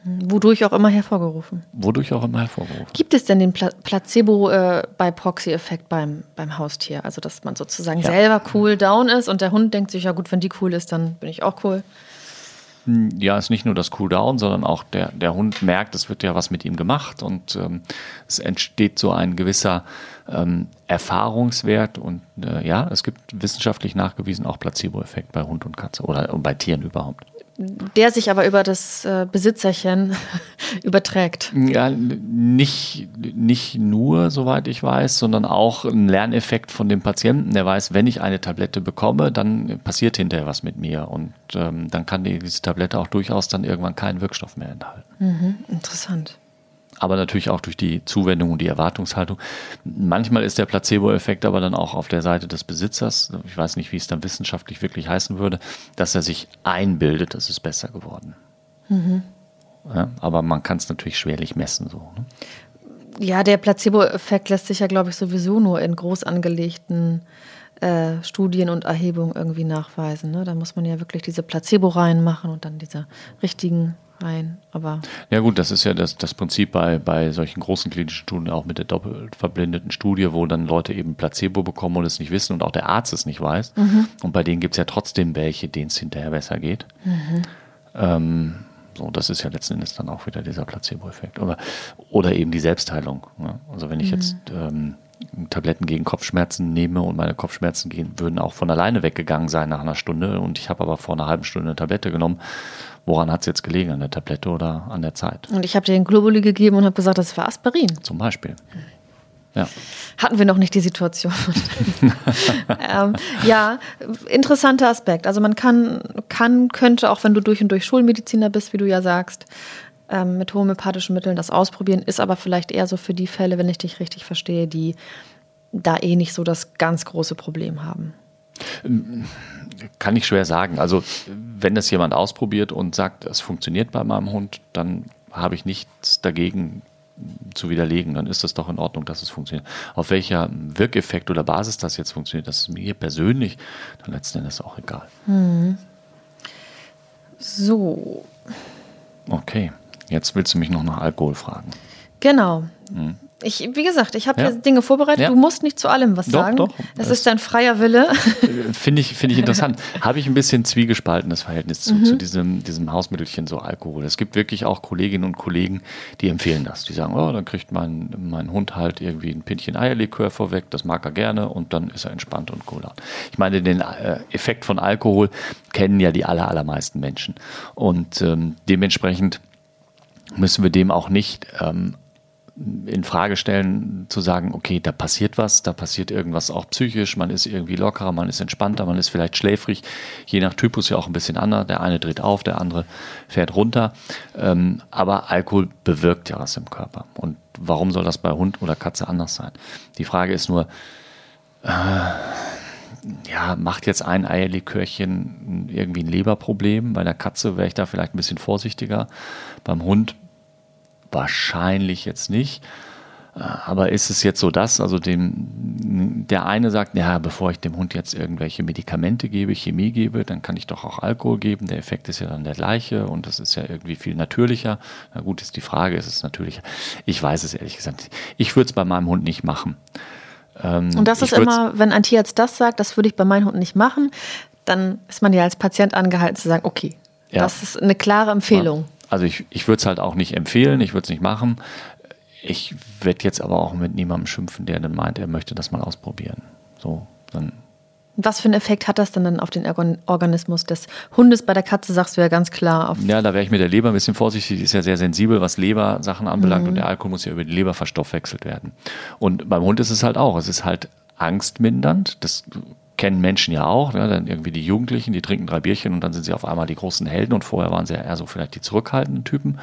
Wodurch auch immer hervorgerufen. Wodurch auch immer hervorgerufen. Gibt es denn den Pla Placebo äh, bei Proxy-Effekt beim, beim Haustier? Also, dass man sozusagen Ja. selber cool down ist und der Hund denkt sich, ja gut, wenn die cool ist, dann bin ich auch cool. Ja, ist nicht nur das Cooldown, sondern auch der, der Hund merkt, es wird ja was mit ihm gemacht und ähm, es entsteht so ein gewisser ähm, Erfahrungswert und äh, ja, es gibt wissenschaftlich nachgewiesen auch Placebo-Effekt bei Hund und Katze oder bei Tieren überhaupt. Der sich aber über das äh, Besitzerchen überträgt. Ja, nicht, nicht nur, soweit ich weiß, sondern auch ein Lerneffekt von dem Patienten. Der weiß, wenn ich eine Tablette bekomme, dann passiert hinterher was mit mir. Und ähm, dann kann die, diese Tablette auch durchaus dann irgendwann keinen Wirkstoff mehr enthalten. Interessant. Aber natürlich auch durch die Zuwendung und die Erwartungshaltung. Manchmal ist der Placebo-Effekt aber dann auch auf der Seite des Besitzers. Ich weiß nicht, wie es dann wissenschaftlich wirklich heißen würde, dass er sich einbildet, es ist besser geworden. Ja, aber man kann es natürlich schwerlich messen. So, ne? Ja, der Placebo-Effekt lässt sich ja, glaube ich, sowieso nur in groß angelegten äh, Studien und Erhebungen irgendwie nachweisen. Ne? Da muss man ja wirklich diese Placebo-Reihen machen und dann diese richtigen Reihen. Aber Ja gut, das ist ja das, das Prinzip bei, bei solchen großen klinischen Studien, auch mit der doppelt verblindeten Studie, wo dann Leute eben Placebo bekommen und es nicht wissen und auch der Arzt es nicht weiß. Und bei denen gibt es ja trotzdem welche, denen es hinterher besser geht. Ähm, so, das ist ja letzten Endes dann auch wieder dieser Placebo-Effekt. Oder, oder eben die Selbstheilung. Ne? Also wenn ich jetzt ähm, Tabletten gegen Kopfschmerzen nehme und meine Kopfschmerzen gehen, würden auch von alleine weggegangen sein nach einer Stunde und ich habe aber vor einer halben Stunde eine Tablette genommen. Woran hat es jetzt gelegen? An der Tablette oder an der Zeit? und ich habe dir den Globuli gegeben und habe gesagt, das war Aspirin. Zum Beispiel. Ja. Hatten wir noch nicht die Situation. ähm, ja, interessanter Aspekt. Also man kann, kann, könnte, auch wenn du durch und durch Schulmediziner bist, wie du ja sagst, ähm, mit homöopathischen Mitteln das ausprobieren, ist aber vielleicht eher so für die Fälle, wenn ich dich richtig verstehe, die da eh nicht so das ganz große Problem haben. Kann ich schwer sagen. Also, wenn das jemand ausprobiert und sagt, es funktioniert bei meinem Hund, dann habe ich nichts dagegen zu widerlegen. Dann ist das doch in Ordnung, dass es funktioniert. Auf welcher Wirkeffekt oder Basis das jetzt funktioniert, das ist mir persönlich dann letzten Endes auch egal. So, Okay, jetzt willst du mich noch nach Alkohol fragen. genau. Ich, wie gesagt, ich habe Ja. hier Dinge vorbereitet. Ja. Du musst nicht zu allem was Doch, sagen. doch. Es Das- ist dein freier Wille. Äh, Finde ich, finde ich interessant. Habe ich ein bisschen zwiegespaltenes Verhältnis zu, zu diesem, diesem Hausmittelchen, so Alkohol. Es gibt wirklich auch Kolleginnen und Kollegen, die empfehlen das. Die sagen, oh, dann kriegt mein, mein Hund halt irgendwie ein Pinchen Eierlikör vorweg, das mag er gerne und dann ist er entspannt und cool. Ich meine, den äh, Effekt von Alkohol kennen ja die aller, allermeisten Menschen. Und ähm, dementsprechend müssen wir dem auch nicht ähm, in Frage stellen, zu sagen, okay, da passiert was, da passiert irgendwas auch psychisch, man ist irgendwie lockerer, man ist entspannter, man ist vielleicht schläfrig, je nach Typus ja auch ein bisschen anders. Der eine dreht auf, der andere fährt runter. Ähm, aber Alkohol bewirkt ja was im Körper. Und warum soll das bei Hund oder Katze anders sein? Die Frage ist nur, ja, macht jetzt ein Eierlikörchen irgendwie ein Leberproblem? Bei der Katze wäre ich da vielleicht ein bisschen vorsichtiger. Beim Hund wahrscheinlich jetzt nicht. Äh, Aber ist es jetzt so das, also dem, der eine sagt, ja, bevor ich dem Hund jetzt irgendwelche Medikamente gebe, Chemie gebe, dann kann ich doch auch Alkohol geben. Der Effekt ist ja dann der gleiche und das ist ja irgendwie viel natürlicher. Na gut, ist die Frage, ist es natürlicher? Ich weiß es ehrlich gesagt. Ich würde es bei meinem Hund nicht machen. Und das ist immer, wenn ein Tierarzt das sagt, das würde ich bei meinem Hund nicht machen, dann ist man ja als Patient angehalten zu sagen, okay, Ja. das ist eine klare Empfehlung. Also ich, ich würde es halt auch nicht empfehlen, ich würde es nicht machen. Ich werde jetzt aber auch mit niemandem schimpfen, der dann meint, er möchte das mal ausprobieren. So, dann Was für einen Effekt hat das denn dann auf den Organismus des Hundes? Bei der Katze sagst du ja ganz klar. Auf ja, da wäre ich mit der Leber ein bisschen vorsichtig. Die ist ja sehr sensibel, was Lebersachen anbelangt. Mhm. Und der Alkohol muss ja über die Leber verstoffwechselt werden. Und beim Hund ist es halt auch. Es ist halt angstmindernd. Das kennen Menschen ja auch. Ne? Dann irgendwie die Jugendlichen, die trinken drei Bierchen und dann sind sie auf einmal die großen Helden. Und vorher waren sie ja eher so vielleicht die zurückhaltenden Typen.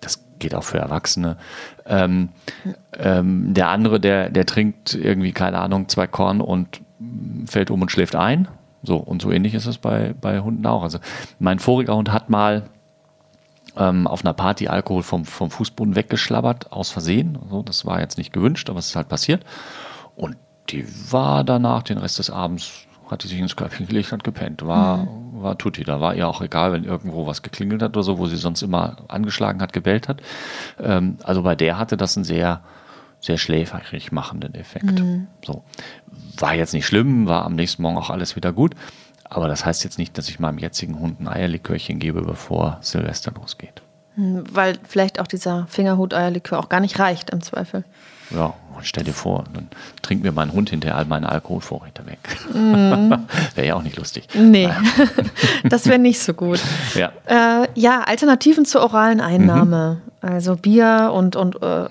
Das geht auch für Erwachsene. Ähm, ähm, der andere, der, der trinkt irgendwie, keine Ahnung, zwei Korn und fällt um und schläft ein. So, und so ähnlich ist es bei, bei Hunden auch. Also mein voriger Hund hat mal ähm, auf einer Party Alkohol vom, vom Fußboden weggeschlabbert, aus Versehen. So, das war jetzt nicht gewünscht, aber es ist halt passiert. Und die war danach den Rest des Abends, hat die sich ins Köpfchen gelegt und gepennt. War, mhm. war Tutti. Da war ihr auch egal, wenn irgendwo was geklingelt hat oder so, wo sie sonst immer angeschlagen hat, gebellt hat. Ähm, also bei der hatte das einen sehr, sehr schläferig machenden Effekt. Mhm. So. War jetzt nicht schlimm, war am nächsten Morgen auch alles wieder gut. Aber das heißt jetzt nicht, dass ich meinem jetzigen Hund ein Eierlikörchen gebe, bevor Silvester losgeht. Mhm, weil vielleicht auch dieser Fingerhut-Eierlikör auch gar nicht reicht im Zweifel. Ja, stell dir vor, dann trinkt mir mein Hund hinterher all meine Alkoholvorräte weg. Mm. wäre ja auch nicht lustig. Nee, das wäre nicht so gut. Ja. Äh, ja, Alternativen zur oralen Einnahme. Mhm. Also Bier und, und äh,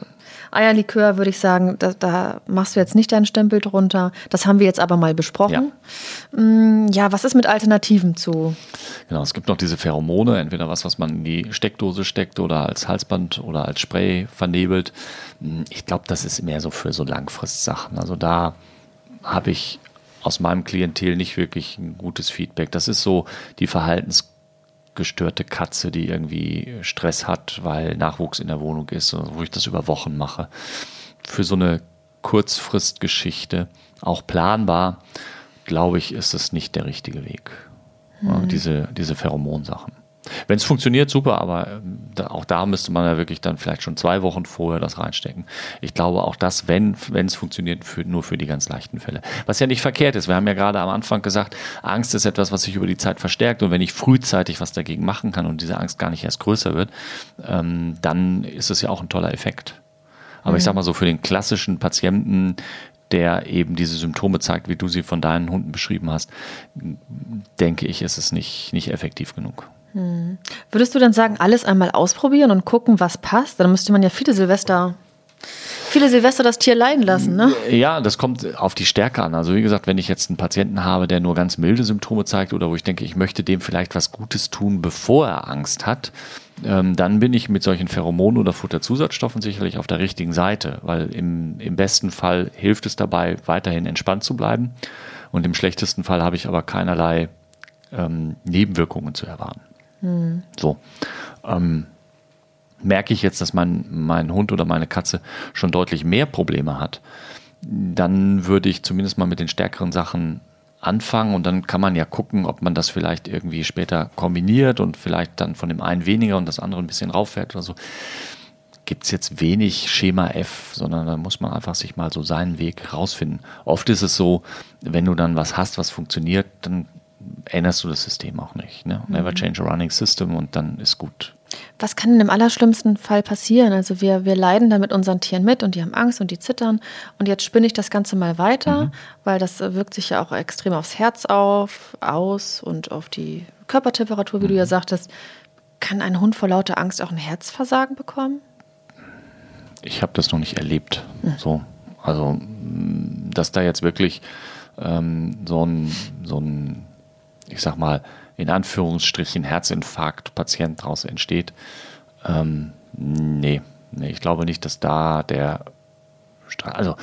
Eierlikör würde ich sagen, da, da, machst du jetzt nicht deinen Stempel drunter. Das haben wir jetzt aber mal besprochen. Ja, mm, ja was ist mit Alternativen zu? Genau, es gibt noch diese Pheromone, entweder was, was man in die Steckdose steckt oder als Halsband oder als Spray vernebelt. Mm, ich glaube, das ist mehr so für so Langfristsachen. Also da habe ich aus meinem Klientel nicht wirklich ein gutes Feedback. Das ist so die Verhaltens gestörte Katze, die irgendwie Stress hat, weil Nachwuchs in der Wohnung ist, wo ich das über Wochen mache. Für so eine Kurzfristgeschichte, auch planbar, glaube ich, ist es nicht der richtige Weg. Mhm. Diese, diese Pheromonsachen. Wenn es funktioniert, super, aber ähm, auch da müsste man ja wirklich dann vielleicht schon zwei Wochen vorher das reinstecken. Ich glaube auch das, wenn es funktioniert, für, nur für die ganz leichten Fälle. Was ja nicht verkehrt ist. Wir haben ja gerade am Anfang gesagt, Angst ist etwas, was sich über die Zeit verstärkt und wenn ich frühzeitig was dagegen machen kann und diese Angst gar nicht erst größer wird, ähm, dann ist es ja auch ein toller Effekt. Aber mhm. ich sag mal so, für den klassischen Patienten, der eben diese Symptome zeigt, wie du sie von deinen Hunden beschrieben hast, denke ich, ist es nicht, nicht effektiv genug. Hm. Würdest du dann sagen, alles einmal ausprobieren und gucken, was passt? Dann müsste man ja viele Silvester viele Silvester das Tier leiden lassen, ne? Ja, das kommt auf die Stärke an. Also wie gesagt, wenn ich jetzt einen Patienten habe, der nur ganz milde Symptome zeigt oder wo ich denke, ich möchte dem vielleicht was Gutes tun, bevor er Angst hat, ähm, dann bin ich mit solchen Pheromonen oder Futterzusatzstoffen sicherlich auf der richtigen Seite, weil im, im besten Fall hilft es dabei, weiterhin entspannt zu bleiben und im schlechtesten Fall habe ich aber keinerlei ähm, Nebenwirkungen zu erwarten. Mhm. So. Ähm, merke ich jetzt, dass mein, mein Hund oder meine Katze schon deutlich mehr Probleme hat, dann würde ich zumindest mal mit den stärkeren Sachen anfangen und dann kann man ja gucken, ob man das vielleicht irgendwie später kombiniert und vielleicht dann von dem einen weniger und das andere ein bisschen rauffährt oder so. Gibt es jetzt wenig Schema F, sondern da muss man einfach sich mal so seinen Weg rausfinden. Oft ist es so, wenn du dann was hast, was funktioniert, dann änderst du das System auch nicht. Ne? Never mhm. change a running system und dann ist gut. Was kann denn im allerschlimmsten Fall passieren? Also wir, wir leiden da mit unseren Tieren mit und die haben Angst und die zittern. Und jetzt spinne ich das Ganze mal weiter, mhm. weil das wirkt sich ja auch extrem aufs Herz auf, aus und auf die Körpertemperatur, wie mhm. du ja mhm. sagtest. Kann ein Hund vor lauter Angst auch ein Herzversagen bekommen? Ich habe das noch nicht erlebt. Mhm. So. Also, dass da jetzt wirklich ähm, so ein, so ein ich sag mal, in Anführungsstrichen Herzinfarkt-Patient daraus entsteht. Ähm, nee, nee, ich glaube nicht, dass da der, also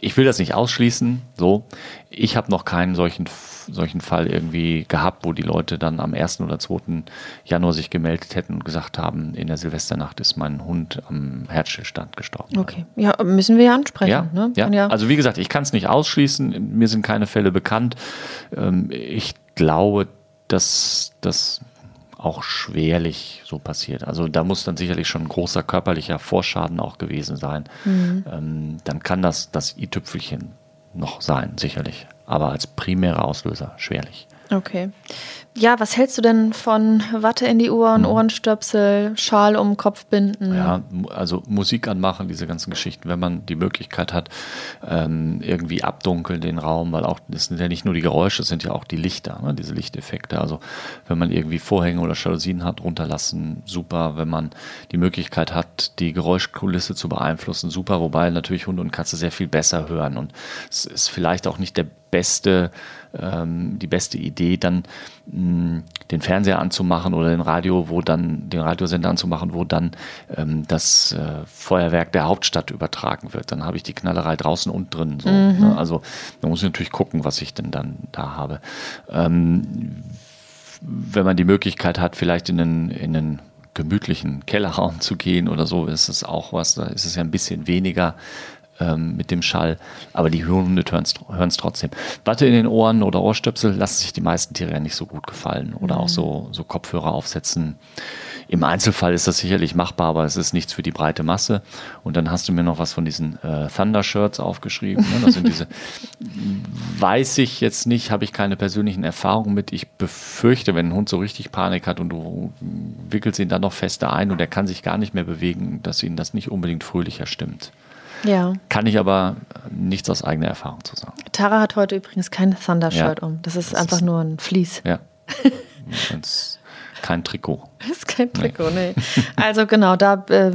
ich will das nicht ausschließen, so. Ich habe noch keinen solchen, solchen Fall irgendwie gehabt, wo die Leute dann am 1. oder 2. Januar sich gemeldet hätten und gesagt haben, in der Silvesternacht ist mein Hund am Herzstillstand gestorben. Okay, ja, müssen wir ja ansprechen. Ja, ne? ja. ja. also wie gesagt, ich kann es nicht ausschließen, mir sind keine Fälle bekannt. Ähm, ich glaube, dass das auch schwerlich so passiert. Also da muss dann sicherlich schon ein großer körperlicher Vorschaden auch gewesen sein. Mhm. Ähm, dann kann das das i-Tüpfelchen noch sein, sicherlich. Aber als primärer Auslöser schwerlich. Okay. Ja, was hältst du denn von Watte in die Ohren, mhm. Ohrenstöpsel, Schal um den Kopf binden? Ja, also Musik anmachen, diese ganzen Geschichten, wenn man die Möglichkeit hat, ähm, irgendwie abdunkeln den Raum, weil auch, das sind ja nicht nur die Geräusche, es sind ja auch die Lichter, ne, diese Lichteffekte. Also wenn man irgendwie Vorhänge oder Jalousien hat, runterlassen, super. Wenn man die Möglichkeit hat, die Geräuschkulisse zu beeinflussen, super. Wobei natürlich Hunde und Katze sehr viel besser hören und es ist vielleicht auch nicht der beste ähm, die beste Idee, dann mh, den Fernseher anzumachen oder den Radio, wo dann den Radiosender anzumachen, wo dann ähm, das äh, Feuerwerk der Hauptstadt übertragen wird. Dann habe ich die Knallerei draußen und drin. So, mhm. ne? Also da muss ich natürlich gucken, was ich denn dann da habe. Ähm, wenn man die Möglichkeit hat, vielleicht in einen, in einen gemütlichen Kellerraum zu gehen oder so, ist es auch was, da ist es ja ein bisschen weniger ähm, mit dem Schall, aber die Hunde hören es trotzdem. Watte in den Ohren oder Ohrstöpsel lassen sich die meisten Tiere ja nicht so gut gefallen oder mhm. auch so, so Kopfhörer aufsetzen. Im Einzelfall ist das sicherlich machbar, aber es ist nichts für die breite Masse. Und dann hast du mir noch was von diesen äh, Thunder-Shirts aufgeschrieben. Ne? Das sind diese, weiß ich jetzt nicht, habe ich keine persönlichen Erfahrungen mit. Ich befürchte, wenn ein Hund so richtig Panik hat und du wickelst ihn dann noch fester ein und er kann sich gar nicht mehr bewegen, dass ihn das nicht unbedingt fröhlicher stimmt. Ja. Kann ich aber nichts aus eigener Erfahrung zu sagen. Tara hat heute übrigens kein Thunder-Shirt ja, um. Das ist das einfach ist, nur ein Vlies. Ja. kein Trikot. Das ist kein Trikot, nee. nee. Also genau, da äh,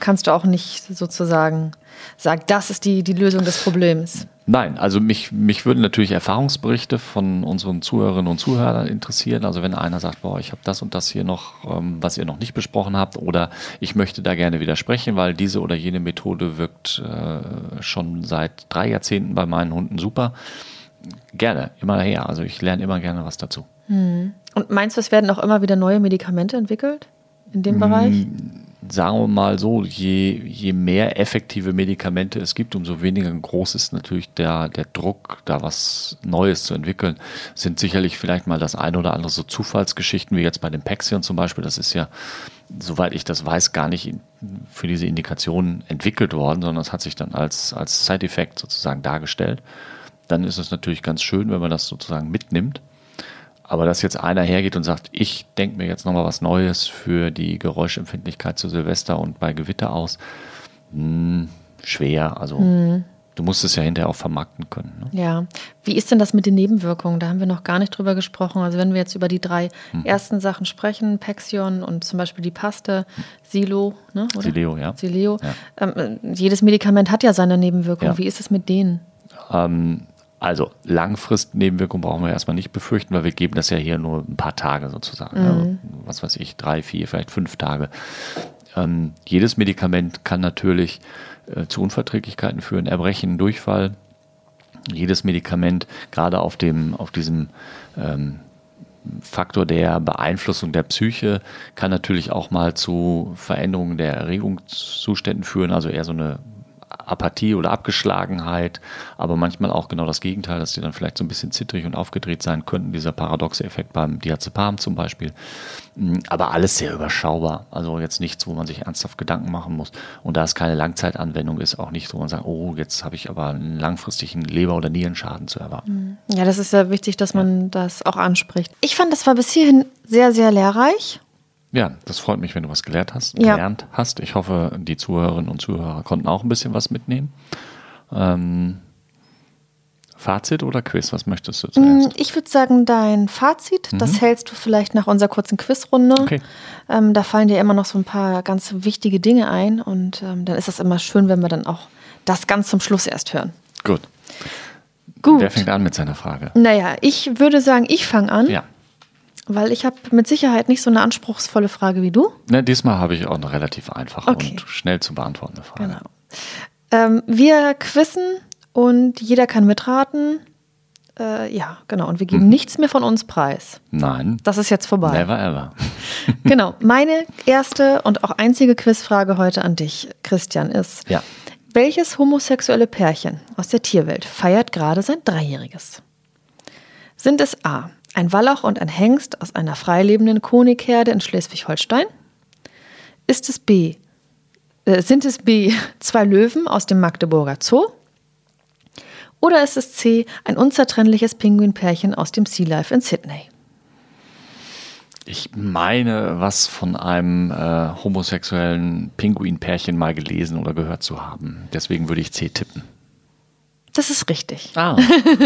kannst du auch nicht sozusagen sagen, das ist die, die Lösung des Problems. Nein, also mich, mich würden natürlich Erfahrungsberichte von unseren Zuhörerinnen und Zuhörern interessieren. Also wenn einer sagt, boah, ich habe das und das hier noch, ähm, was ihr noch nicht besprochen habt, oder ich möchte da gerne widersprechen, weil diese oder jene Methode wirkt äh, schon seit drei Jahrzehnten bei meinen Hunden super. Gerne, immer her. Also ich lerne immer gerne was dazu. Hm. Und meinst du, es werden auch immer wieder neue Medikamente entwickelt in dem hm, Bereich? Sagen wir mal so, je, je mehr effektive Medikamente es gibt, umso weniger groß ist natürlich der, der Druck, da was Neues zu entwickeln. Sind sicherlich vielleicht mal das eine oder andere so Zufallsgeschichten, wie jetzt bei dem Pexion zum Beispiel. Das ist ja, soweit ich das weiß, gar nicht für diese Indikation entwickelt worden, sondern es hat sich dann als, als Side-Effekt sozusagen dargestellt. Dann ist es natürlich ganz schön, wenn man das sozusagen mitnimmt. Aber dass jetzt einer hergeht und sagt, ich denke mir jetzt nochmal was Neues für die Geräuschempfindlichkeit zu Silvester und bei Gewitter aus, mh, hm, schwer. Also mhm. du musst es ja hinterher auch vermarkten können. Ne? Ja. Wie ist denn das mit den Nebenwirkungen? Da haben wir noch gar nicht drüber gesprochen. Also wenn wir jetzt über die drei mhm. ersten Sachen sprechen, Pexion und zum Beispiel die Paste, Silo, ne? Oder? Sileo, ja. Sileo. Ja. Ähm, jedes Medikament hat ja seine Nebenwirkungen. Ja. Wie ist es mit denen? Ähm, also Langfristnebenwirkungen brauchen wir erstmal nicht befürchten, weil wir geben das ja hier nur ein paar Tage sozusagen. Mhm. Also, was weiß ich, drei, vier, vielleicht fünf Tage. Ähm, jedes Medikament kann natürlich äh, zu Unverträglichkeiten führen, Erbrechen, Durchfall. Jedes Medikament, gerade auf, dem, auf diesem ähm, Faktor der Beeinflussung der Psyche, kann natürlich auch mal zu Veränderungen der Erregungszuständen führen, also eher so eine Apathie oder Abgeschlagenheit, aber manchmal auch genau das Gegenteil, dass die dann vielleicht so ein bisschen zittrig und aufgedreht sein könnten, dieser paradoxe Effekt beim Diazepam zum Beispiel. Mm, aber alles sehr überschaubar, also jetzt nichts, wo man sich ernsthaft Gedanken machen muss. Und da es keine Langzeitanwendung ist, auch nicht, wo man sagt, oh, jetzt habe ich aber einen langfristigen Leber- oder Nierenschaden zu erwarten. Mm. Ja, das ist ja wichtig, dass man ja. das auch anspricht. Ich fand, das war bis hierhin sehr, sehr lehrreich. Ja, das freut mich, wenn du was gelernt hast, ja. gelernt hast. Ich hoffe, die Zuhörerinnen und Zuhörer konnten auch ein bisschen was mitnehmen. Ähm, Fazit oder Quiz? Was möchtest du zuerst? Mm, ich würde sagen, dein Fazit, mhm. das hältst du vielleicht nach unserer kurzen Quizrunde. Okay. Ähm, da fallen dir immer noch so ein paar ganz wichtige Dinge ein und ähm, dann ist das immer schön, wenn wir dann auch das ganz zum Schluss erst hören. Gut. Gut. Wer fängt an mit seiner Frage? Naja, ich würde sagen, ich fange an. Ja. Weil ich habe mit Sicherheit nicht so eine anspruchsvolle Frage wie du. Ne, diesmal habe ich auch eine relativ einfache okay. und schnell zu beantwortende Frage. Genau. Ähm, wir quissen und jeder kann mitraten. Äh, ja, genau. Und wir geben hm. nichts mehr von uns preis. Nein. Das ist jetzt vorbei. Never ever. genau. Meine erste und auch einzige Quizfrage heute an dich, Christian, ist: ja. Welches homosexuelle Pärchen aus der Tierwelt feiert gerade sein Dreijähriges? Sind es A. Ein Wallach und ein Hengst aus einer freilebenden Konikherde in Schleswig-Holstein? Ist es B? Äh, sind es B. Zwei Löwen aus dem Magdeburger Zoo? Oder ist es C, ein unzertrennliches Pinguinpärchen aus dem Sea Life in Sydney? Ich meine, was von einem äh, homosexuellen Pinguinpärchen mal gelesen oder gehört zu haben. Deswegen würde ich C tippen. Das ist richtig. Ah,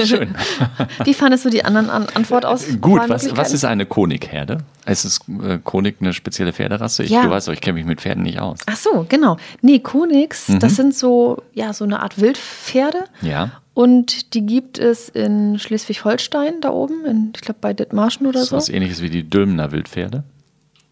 schön. Wie fandest du die anderen An Antwort aus? Gut, was, was ist eine Konigherde? Ist es äh, Konig eine spezielle Pferderasse? Ich, Ja. Du weißt doch, ich kenne mich mit Pferden nicht aus. Ach so, genau. Nee, Konigs, Mhm. das sind so, ja, so eine Art Wildpferde. Ja. Und die gibt es in Schleswig-Holstein da oben, in, ich glaube bei Dithmarschen oder Das ist so. was ähnliches wie die Dülmener Wildpferde.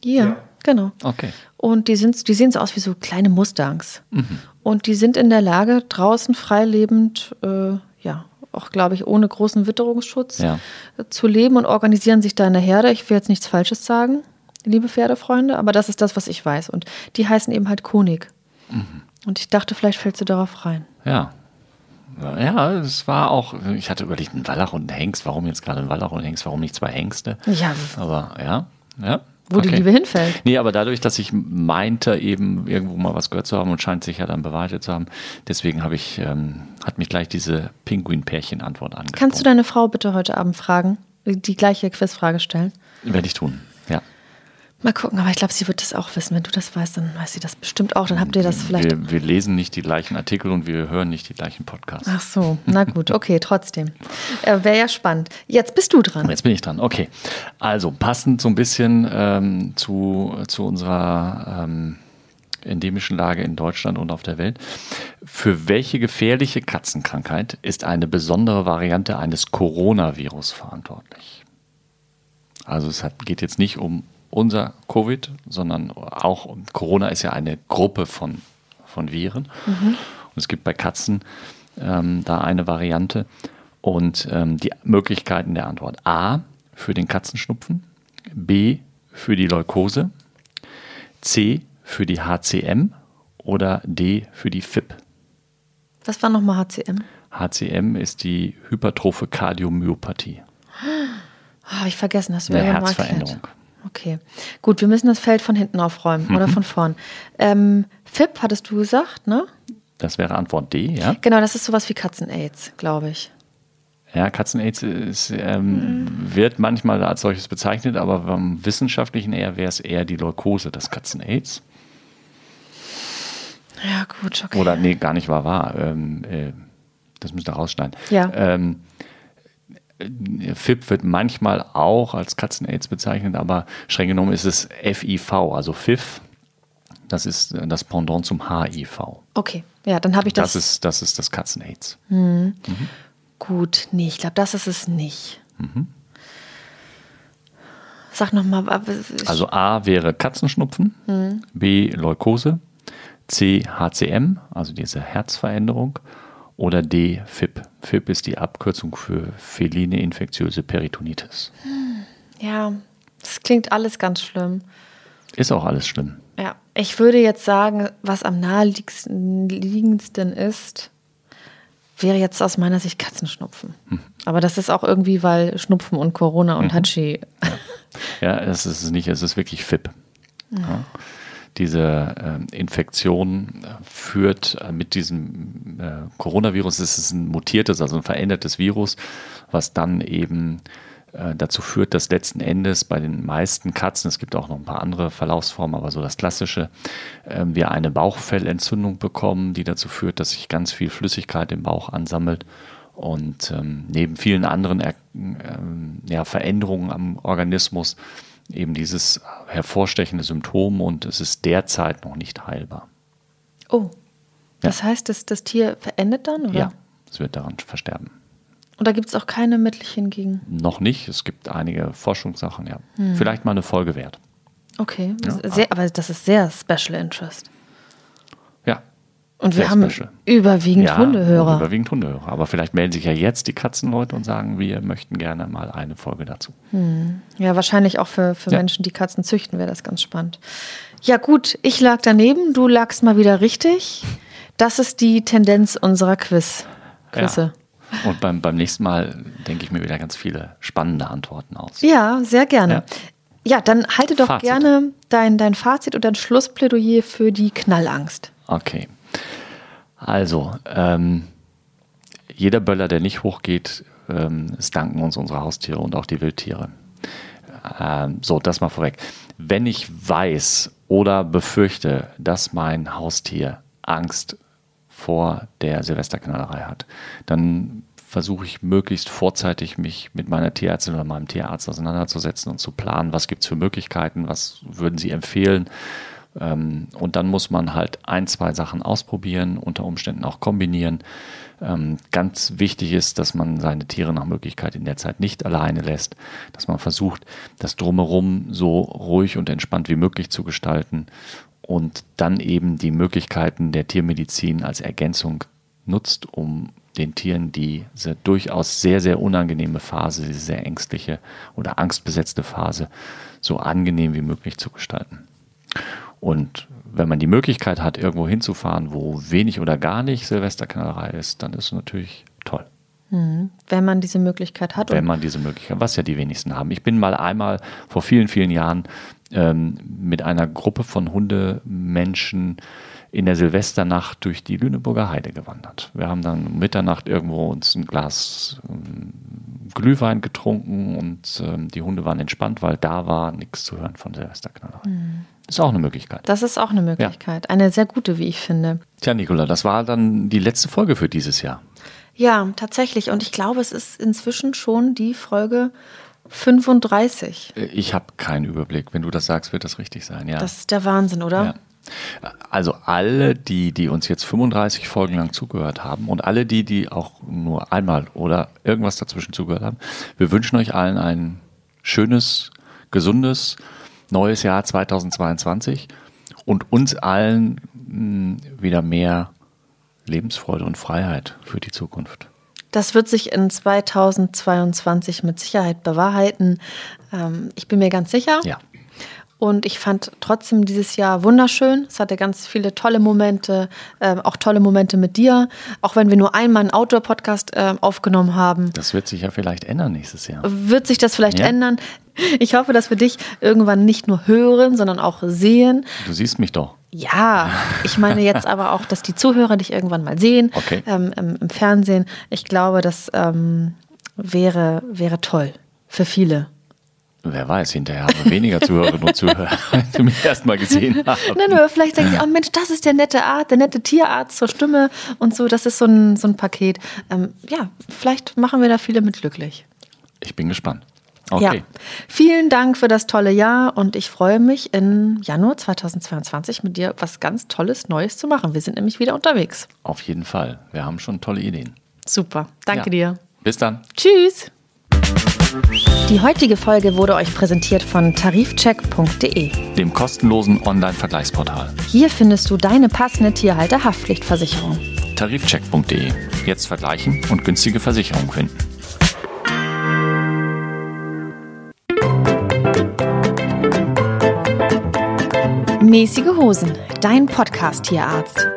Ja, genau. Okay. Und die, sind, die sehen so aus wie so kleine Mustangs. Mhm. Und die sind in der Lage, draußen freilebend, äh, ja, auch glaube ich, ohne großen Witterungsschutz Ja. äh, zu leben und organisieren sich da eine Herde. Ich will jetzt nichts Falsches sagen, liebe Pferdefreunde, aber das ist das, was ich weiß. Und die heißen eben halt Konig. Mhm. Und ich dachte, vielleicht fällst du darauf rein. Ja. Ja, es war auch, ich hatte überlegt, ein Wallach und ein Hengst. Warum jetzt gerade ein Wallach und ein Hengst? Warum nicht zwei Hengste? Ja, Aber ja, ja. Wo die okay. Liebe hinfällt. Nee, aber dadurch, dass ich meinte, eben irgendwo mal was gehört zu haben und scheint sich ja dann bewahrheitet zu haben, deswegen habe ich, ähm, hat mich gleich diese Pinguin-Pärchen-Antwort angesprochen. Kannst du deine Frau bitte heute Abend fragen, die gleiche Quizfrage stellen? Werde ich tun. Mal gucken, aber ich glaube, sie wird das auch wissen. Wenn du das weißt, dann weiß sie das bestimmt auch. Dann habt ihr das vielleicht. Wir, wir lesen nicht die gleichen Artikel und wir hören nicht die gleichen Podcasts. Ach so, na gut, okay, trotzdem. Äh, Wäre ja spannend. Jetzt bist du dran. Jetzt bin ich dran. Okay. Also passend so ein bisschen ähm, zu, zu unserer ähm, endemischen Lage in Deutschland und auf der Welt. Für welche gefährliche Katzenkrankheit ist eine besondere Variante eines Coronavirus verantwortlich? Also es hat, geht jetzt nicht um unser Covid, sondern auch Corona ist ja eine Gruppe von, von Viren. Und es gibt bei Katzen ähm, da eine Variante. Und ähm, die Möglichkeiten der Antwort A für den Katzenschnupfen, B für die Leukose, C für die HCM oder D für die FIP. Was war nochmal HCM? HCM ist die hypertrophe Kardiomyopathie, Oh, Habe ich vergessen, hast du mir eine Herzveränderung. erklärt. Okay, gut, wir müssen das Feld von hinten aufräumen Mhm. oder von vorn. Ähm, FIP hattest du gesagt, ne? Das wäre Antwort D, ja. Genau, das ist sowas wie Katzen-Aids, glaube ich. Ja, Katzen-Aids ähm, wird manchmal als solches bezeichnet, aber beim Wissenschaftlichen eher wäre es eher die Leukose des Katzen-Aids. Ja, gut, okay. Oder nee, gar nicht wahr, wahr. Ähm, äh, das müsst ihr rausschneiden. Ja. Ähm, äh, FIP wird manchmal auch als Katzen-Aids bezeichnet, aber streng genommen ist es FIV, also FIF. Das ist äh, das Pendant zum HIV. Okay, ja, dann habe ich das. Das ist das, ist das Katzen-Aids. gut, nee, ich glaube, das ist es nicht. Mhm. Sag nochmal. Also A wäre Katzenschnupfen, B Leukose, C HCM, also diese Herzveränderung, oder D FIP. FIP ist die Abkürzung für feline infektiöse Peritonitis. Ja, das klingt alles ganz schlimm. Ist auch alles schlimm. Ja, ich würde jetzt sagen, was am naheliegendsten ist, wäre jetzt aus meiner Sicht Katzenschnupfen. Hm. Aber das ist auch irgendwie, weil Schnupfen und Corona Mhm. und Hatschi. Ja, es ist es nicht, es ist wirklich FIP. Ja. Diese ähm, Infektion äh, führt äh, mit diesem äh, Coronavirus, es ist ein mutiertes, also ein verändertes Virus, was dann eben äh, dazu führt, dass letzten Endes bei den meisten Katzen, es gibt auch noch ein paar andere Verlaufsformen, aber so das Klassische, äh, wir eine Bauchfellentzündung bekommen, die dazu führt, dass sich ganz viel Flüssigkeit im Bauch ansammelt und ähm, neben vielen anderen er, ähm, Veränderungen am Organismus eben dieses hervorstechende Symptom und es ist derzeit noch nicht heilbar. Oh, das heißt, das, das Tier verendet dann, oder? Ja, es wird daran versterben. Und da gibt es auch keine Mittelchen gegen. Noch nicht, es gibt einige Forschungssachen, ja. Hm. Vielleicht mal eine Folge wert. Okay, Ja. sehr, aber das ist sehr Special Interest. Und wir haben special. überwiegend ja, Hundehörer. Überwiegend Hundehörer. Aber vielleicht melden sich ja jetzt die Katzenleute und sagen, wir möchten gerne mal eine Folge dazu. Ja, wahrscheinlich auch für, für Ja. Menschen, die Katzen züchten, wäre das ganz spannend. Ja, gut, ich lag daneben, du lagst mal wieder richtig. Das ist die Tendenz unserer Quiz. Quizze. Ja. Und beim, beim nächsten Mal denke ich mir wieder ganz viele spannende Antworten aus. Ja, sehr gerne. Ja. Ja, dann halte doch Fazit. gerne dein, dein Fazit und dein Schlussplädoyer für die Knallangst. Okay. Also, ähm, jeder Böller, der nicht hochgeht, ähm, es danken uns unsere Haustiere und auch die Wildtiere. Ähm, so, das mal vorweg. Wenn ich weiß oder befürchte, dass mein Haustier Angst vor der Silvesterknallerei hat, dann versuche ich möglichst vorzeitig mich mit meiner Tierärztin oder meinem Tierarzt auseinanderzusetzen und zu planen, was gibt es für Möglichkeiten, was würden sie empfehlen. Ähm, und dann muss man halt ein, zwei Sachen ausprobieren, unter Umständen auch kombinieren. Ähm, ganz wichtig ist, dass man seine Tiere nach Möglichkeit in der Zeit nicht alleine lässt, dass man versucht, das drumherum so ruhig und entspannt wie möglich zu gestalten und dann eben die Möglichkeiten der Tiermedizin als Ergänzung nutzt, um den Tieren diese durchaus sehr, sehr unangenehme Phase, diese sehr ängstliche oder angstbesetzte Phase so angenehm wie möglich zu gestalten. Und wenn man die Möglichkeit hat, irgendwo hinzufahren, wo wenig oder gar nicht Silvesterknallerei ist, dann ist es natürlich toll. Mhm. Wenn man diese Möglichkeit hat. Wenn man diese Möglichkeit, was ja die wenigsten haben. Ich bin mal einmal vor vielen, vielen Jahren ähm, mit einer Gruppe von Hundemenschen in der Silvesternacht durch die Lüneburger Heide gewandert. Wir haben dann um Mitternacht irgendwo uns ein Glas ähm, Glühwein getrunken und ähm, die Hunde waren entspannt, weil da war nichts zu hören von Silvesterknallerei. Mhm. Ist auch eine Möglichkeit. Das ist auch eine Möglichkeit. Ja. Eine sehr gute, wie ich finde. Tja, Nicola, das war dann die letzte Folge für dieses Jahr. Ja, tatsächlich. Und ich glaube, es ist inzwischen schon die Folge 35. Ich habe keinen Überblick. Wenn du das sagst, wird das richtig sein, ja. Das ist der Wahnsinn, oder? Ja. Also alle, die, die uns jetzt 35 Folgen lang zugehört haben und alle die, die auch nur einmal oder irgendwas dazwischen zugehört haben, wir wünschen euch allen ein schönes, gesundes neues Jahr 2022 und uns allen hm, wieder mehr Lebensfreude und Freiheit für die Zukunft. Das wird sich in 2022 mit Sicherheit bewahrheiten. Ähm, ich bin mir ganz sicher. Ja. Und ich fand trotzdem dieses Jahr wunderschön. Es hatte ganz viele tolle Momente, äh, auch tolle Momente mit dir. Auch wenn wir nur einmal einen Outdoor-Podcast äh, aufgenommen haben. Das wird sich ja vielleicht ändern nächstes Jahr. Wird sich das vielleicht ja. ändern? Ich hoffe, dass wir dich irgendwann nicht nur hören, sondern auch sehen. Du siehst mich doch. Ja, ich meine jetzt aber auch, dass die Zuhörer dich irgendwann mal sehen okay. ähm, im, im, Fernsehen. Ich glaube, das ähm, wäre, wäre toll für viele. Wer weiß, hinterher haben wir weniger Zuhörerinnen und Zuhörer, als du mich erstmal gesehen hast. Nein, aber vielleicht denke ich, oh Mensch, das ist der nette Art, der nette Tierarzt zur Stimme und so, das ist so ein, so ein Paket. Ähm, ja, vielleicht machen wir da viele mit glücklich. Ich bin gespannt. Okay. Ja. Vielen Dank für das tolle Jahr und ich freue mich im Januar 2022 mit dir was ganz Tolles Neues zu machen. Wir sind nämlich wieder unterwegs. Auf jeden Fall. Wir haben schon tolle Ideen. Super. Danke ja. dir. Bis dann. Tschüss. Die heutige Folge wurde euch präsentiert von tarifcheck.de, dem kostenlosen Online-Vergleichsportal. Hier findest du deine passende Tierhalter-Haftpflichtversicherung. Tarifcheck.de. Jetzt vergleichen und günstige Versicherungen finden. Mäßige Hosen, dein Podcast-Tierarzt.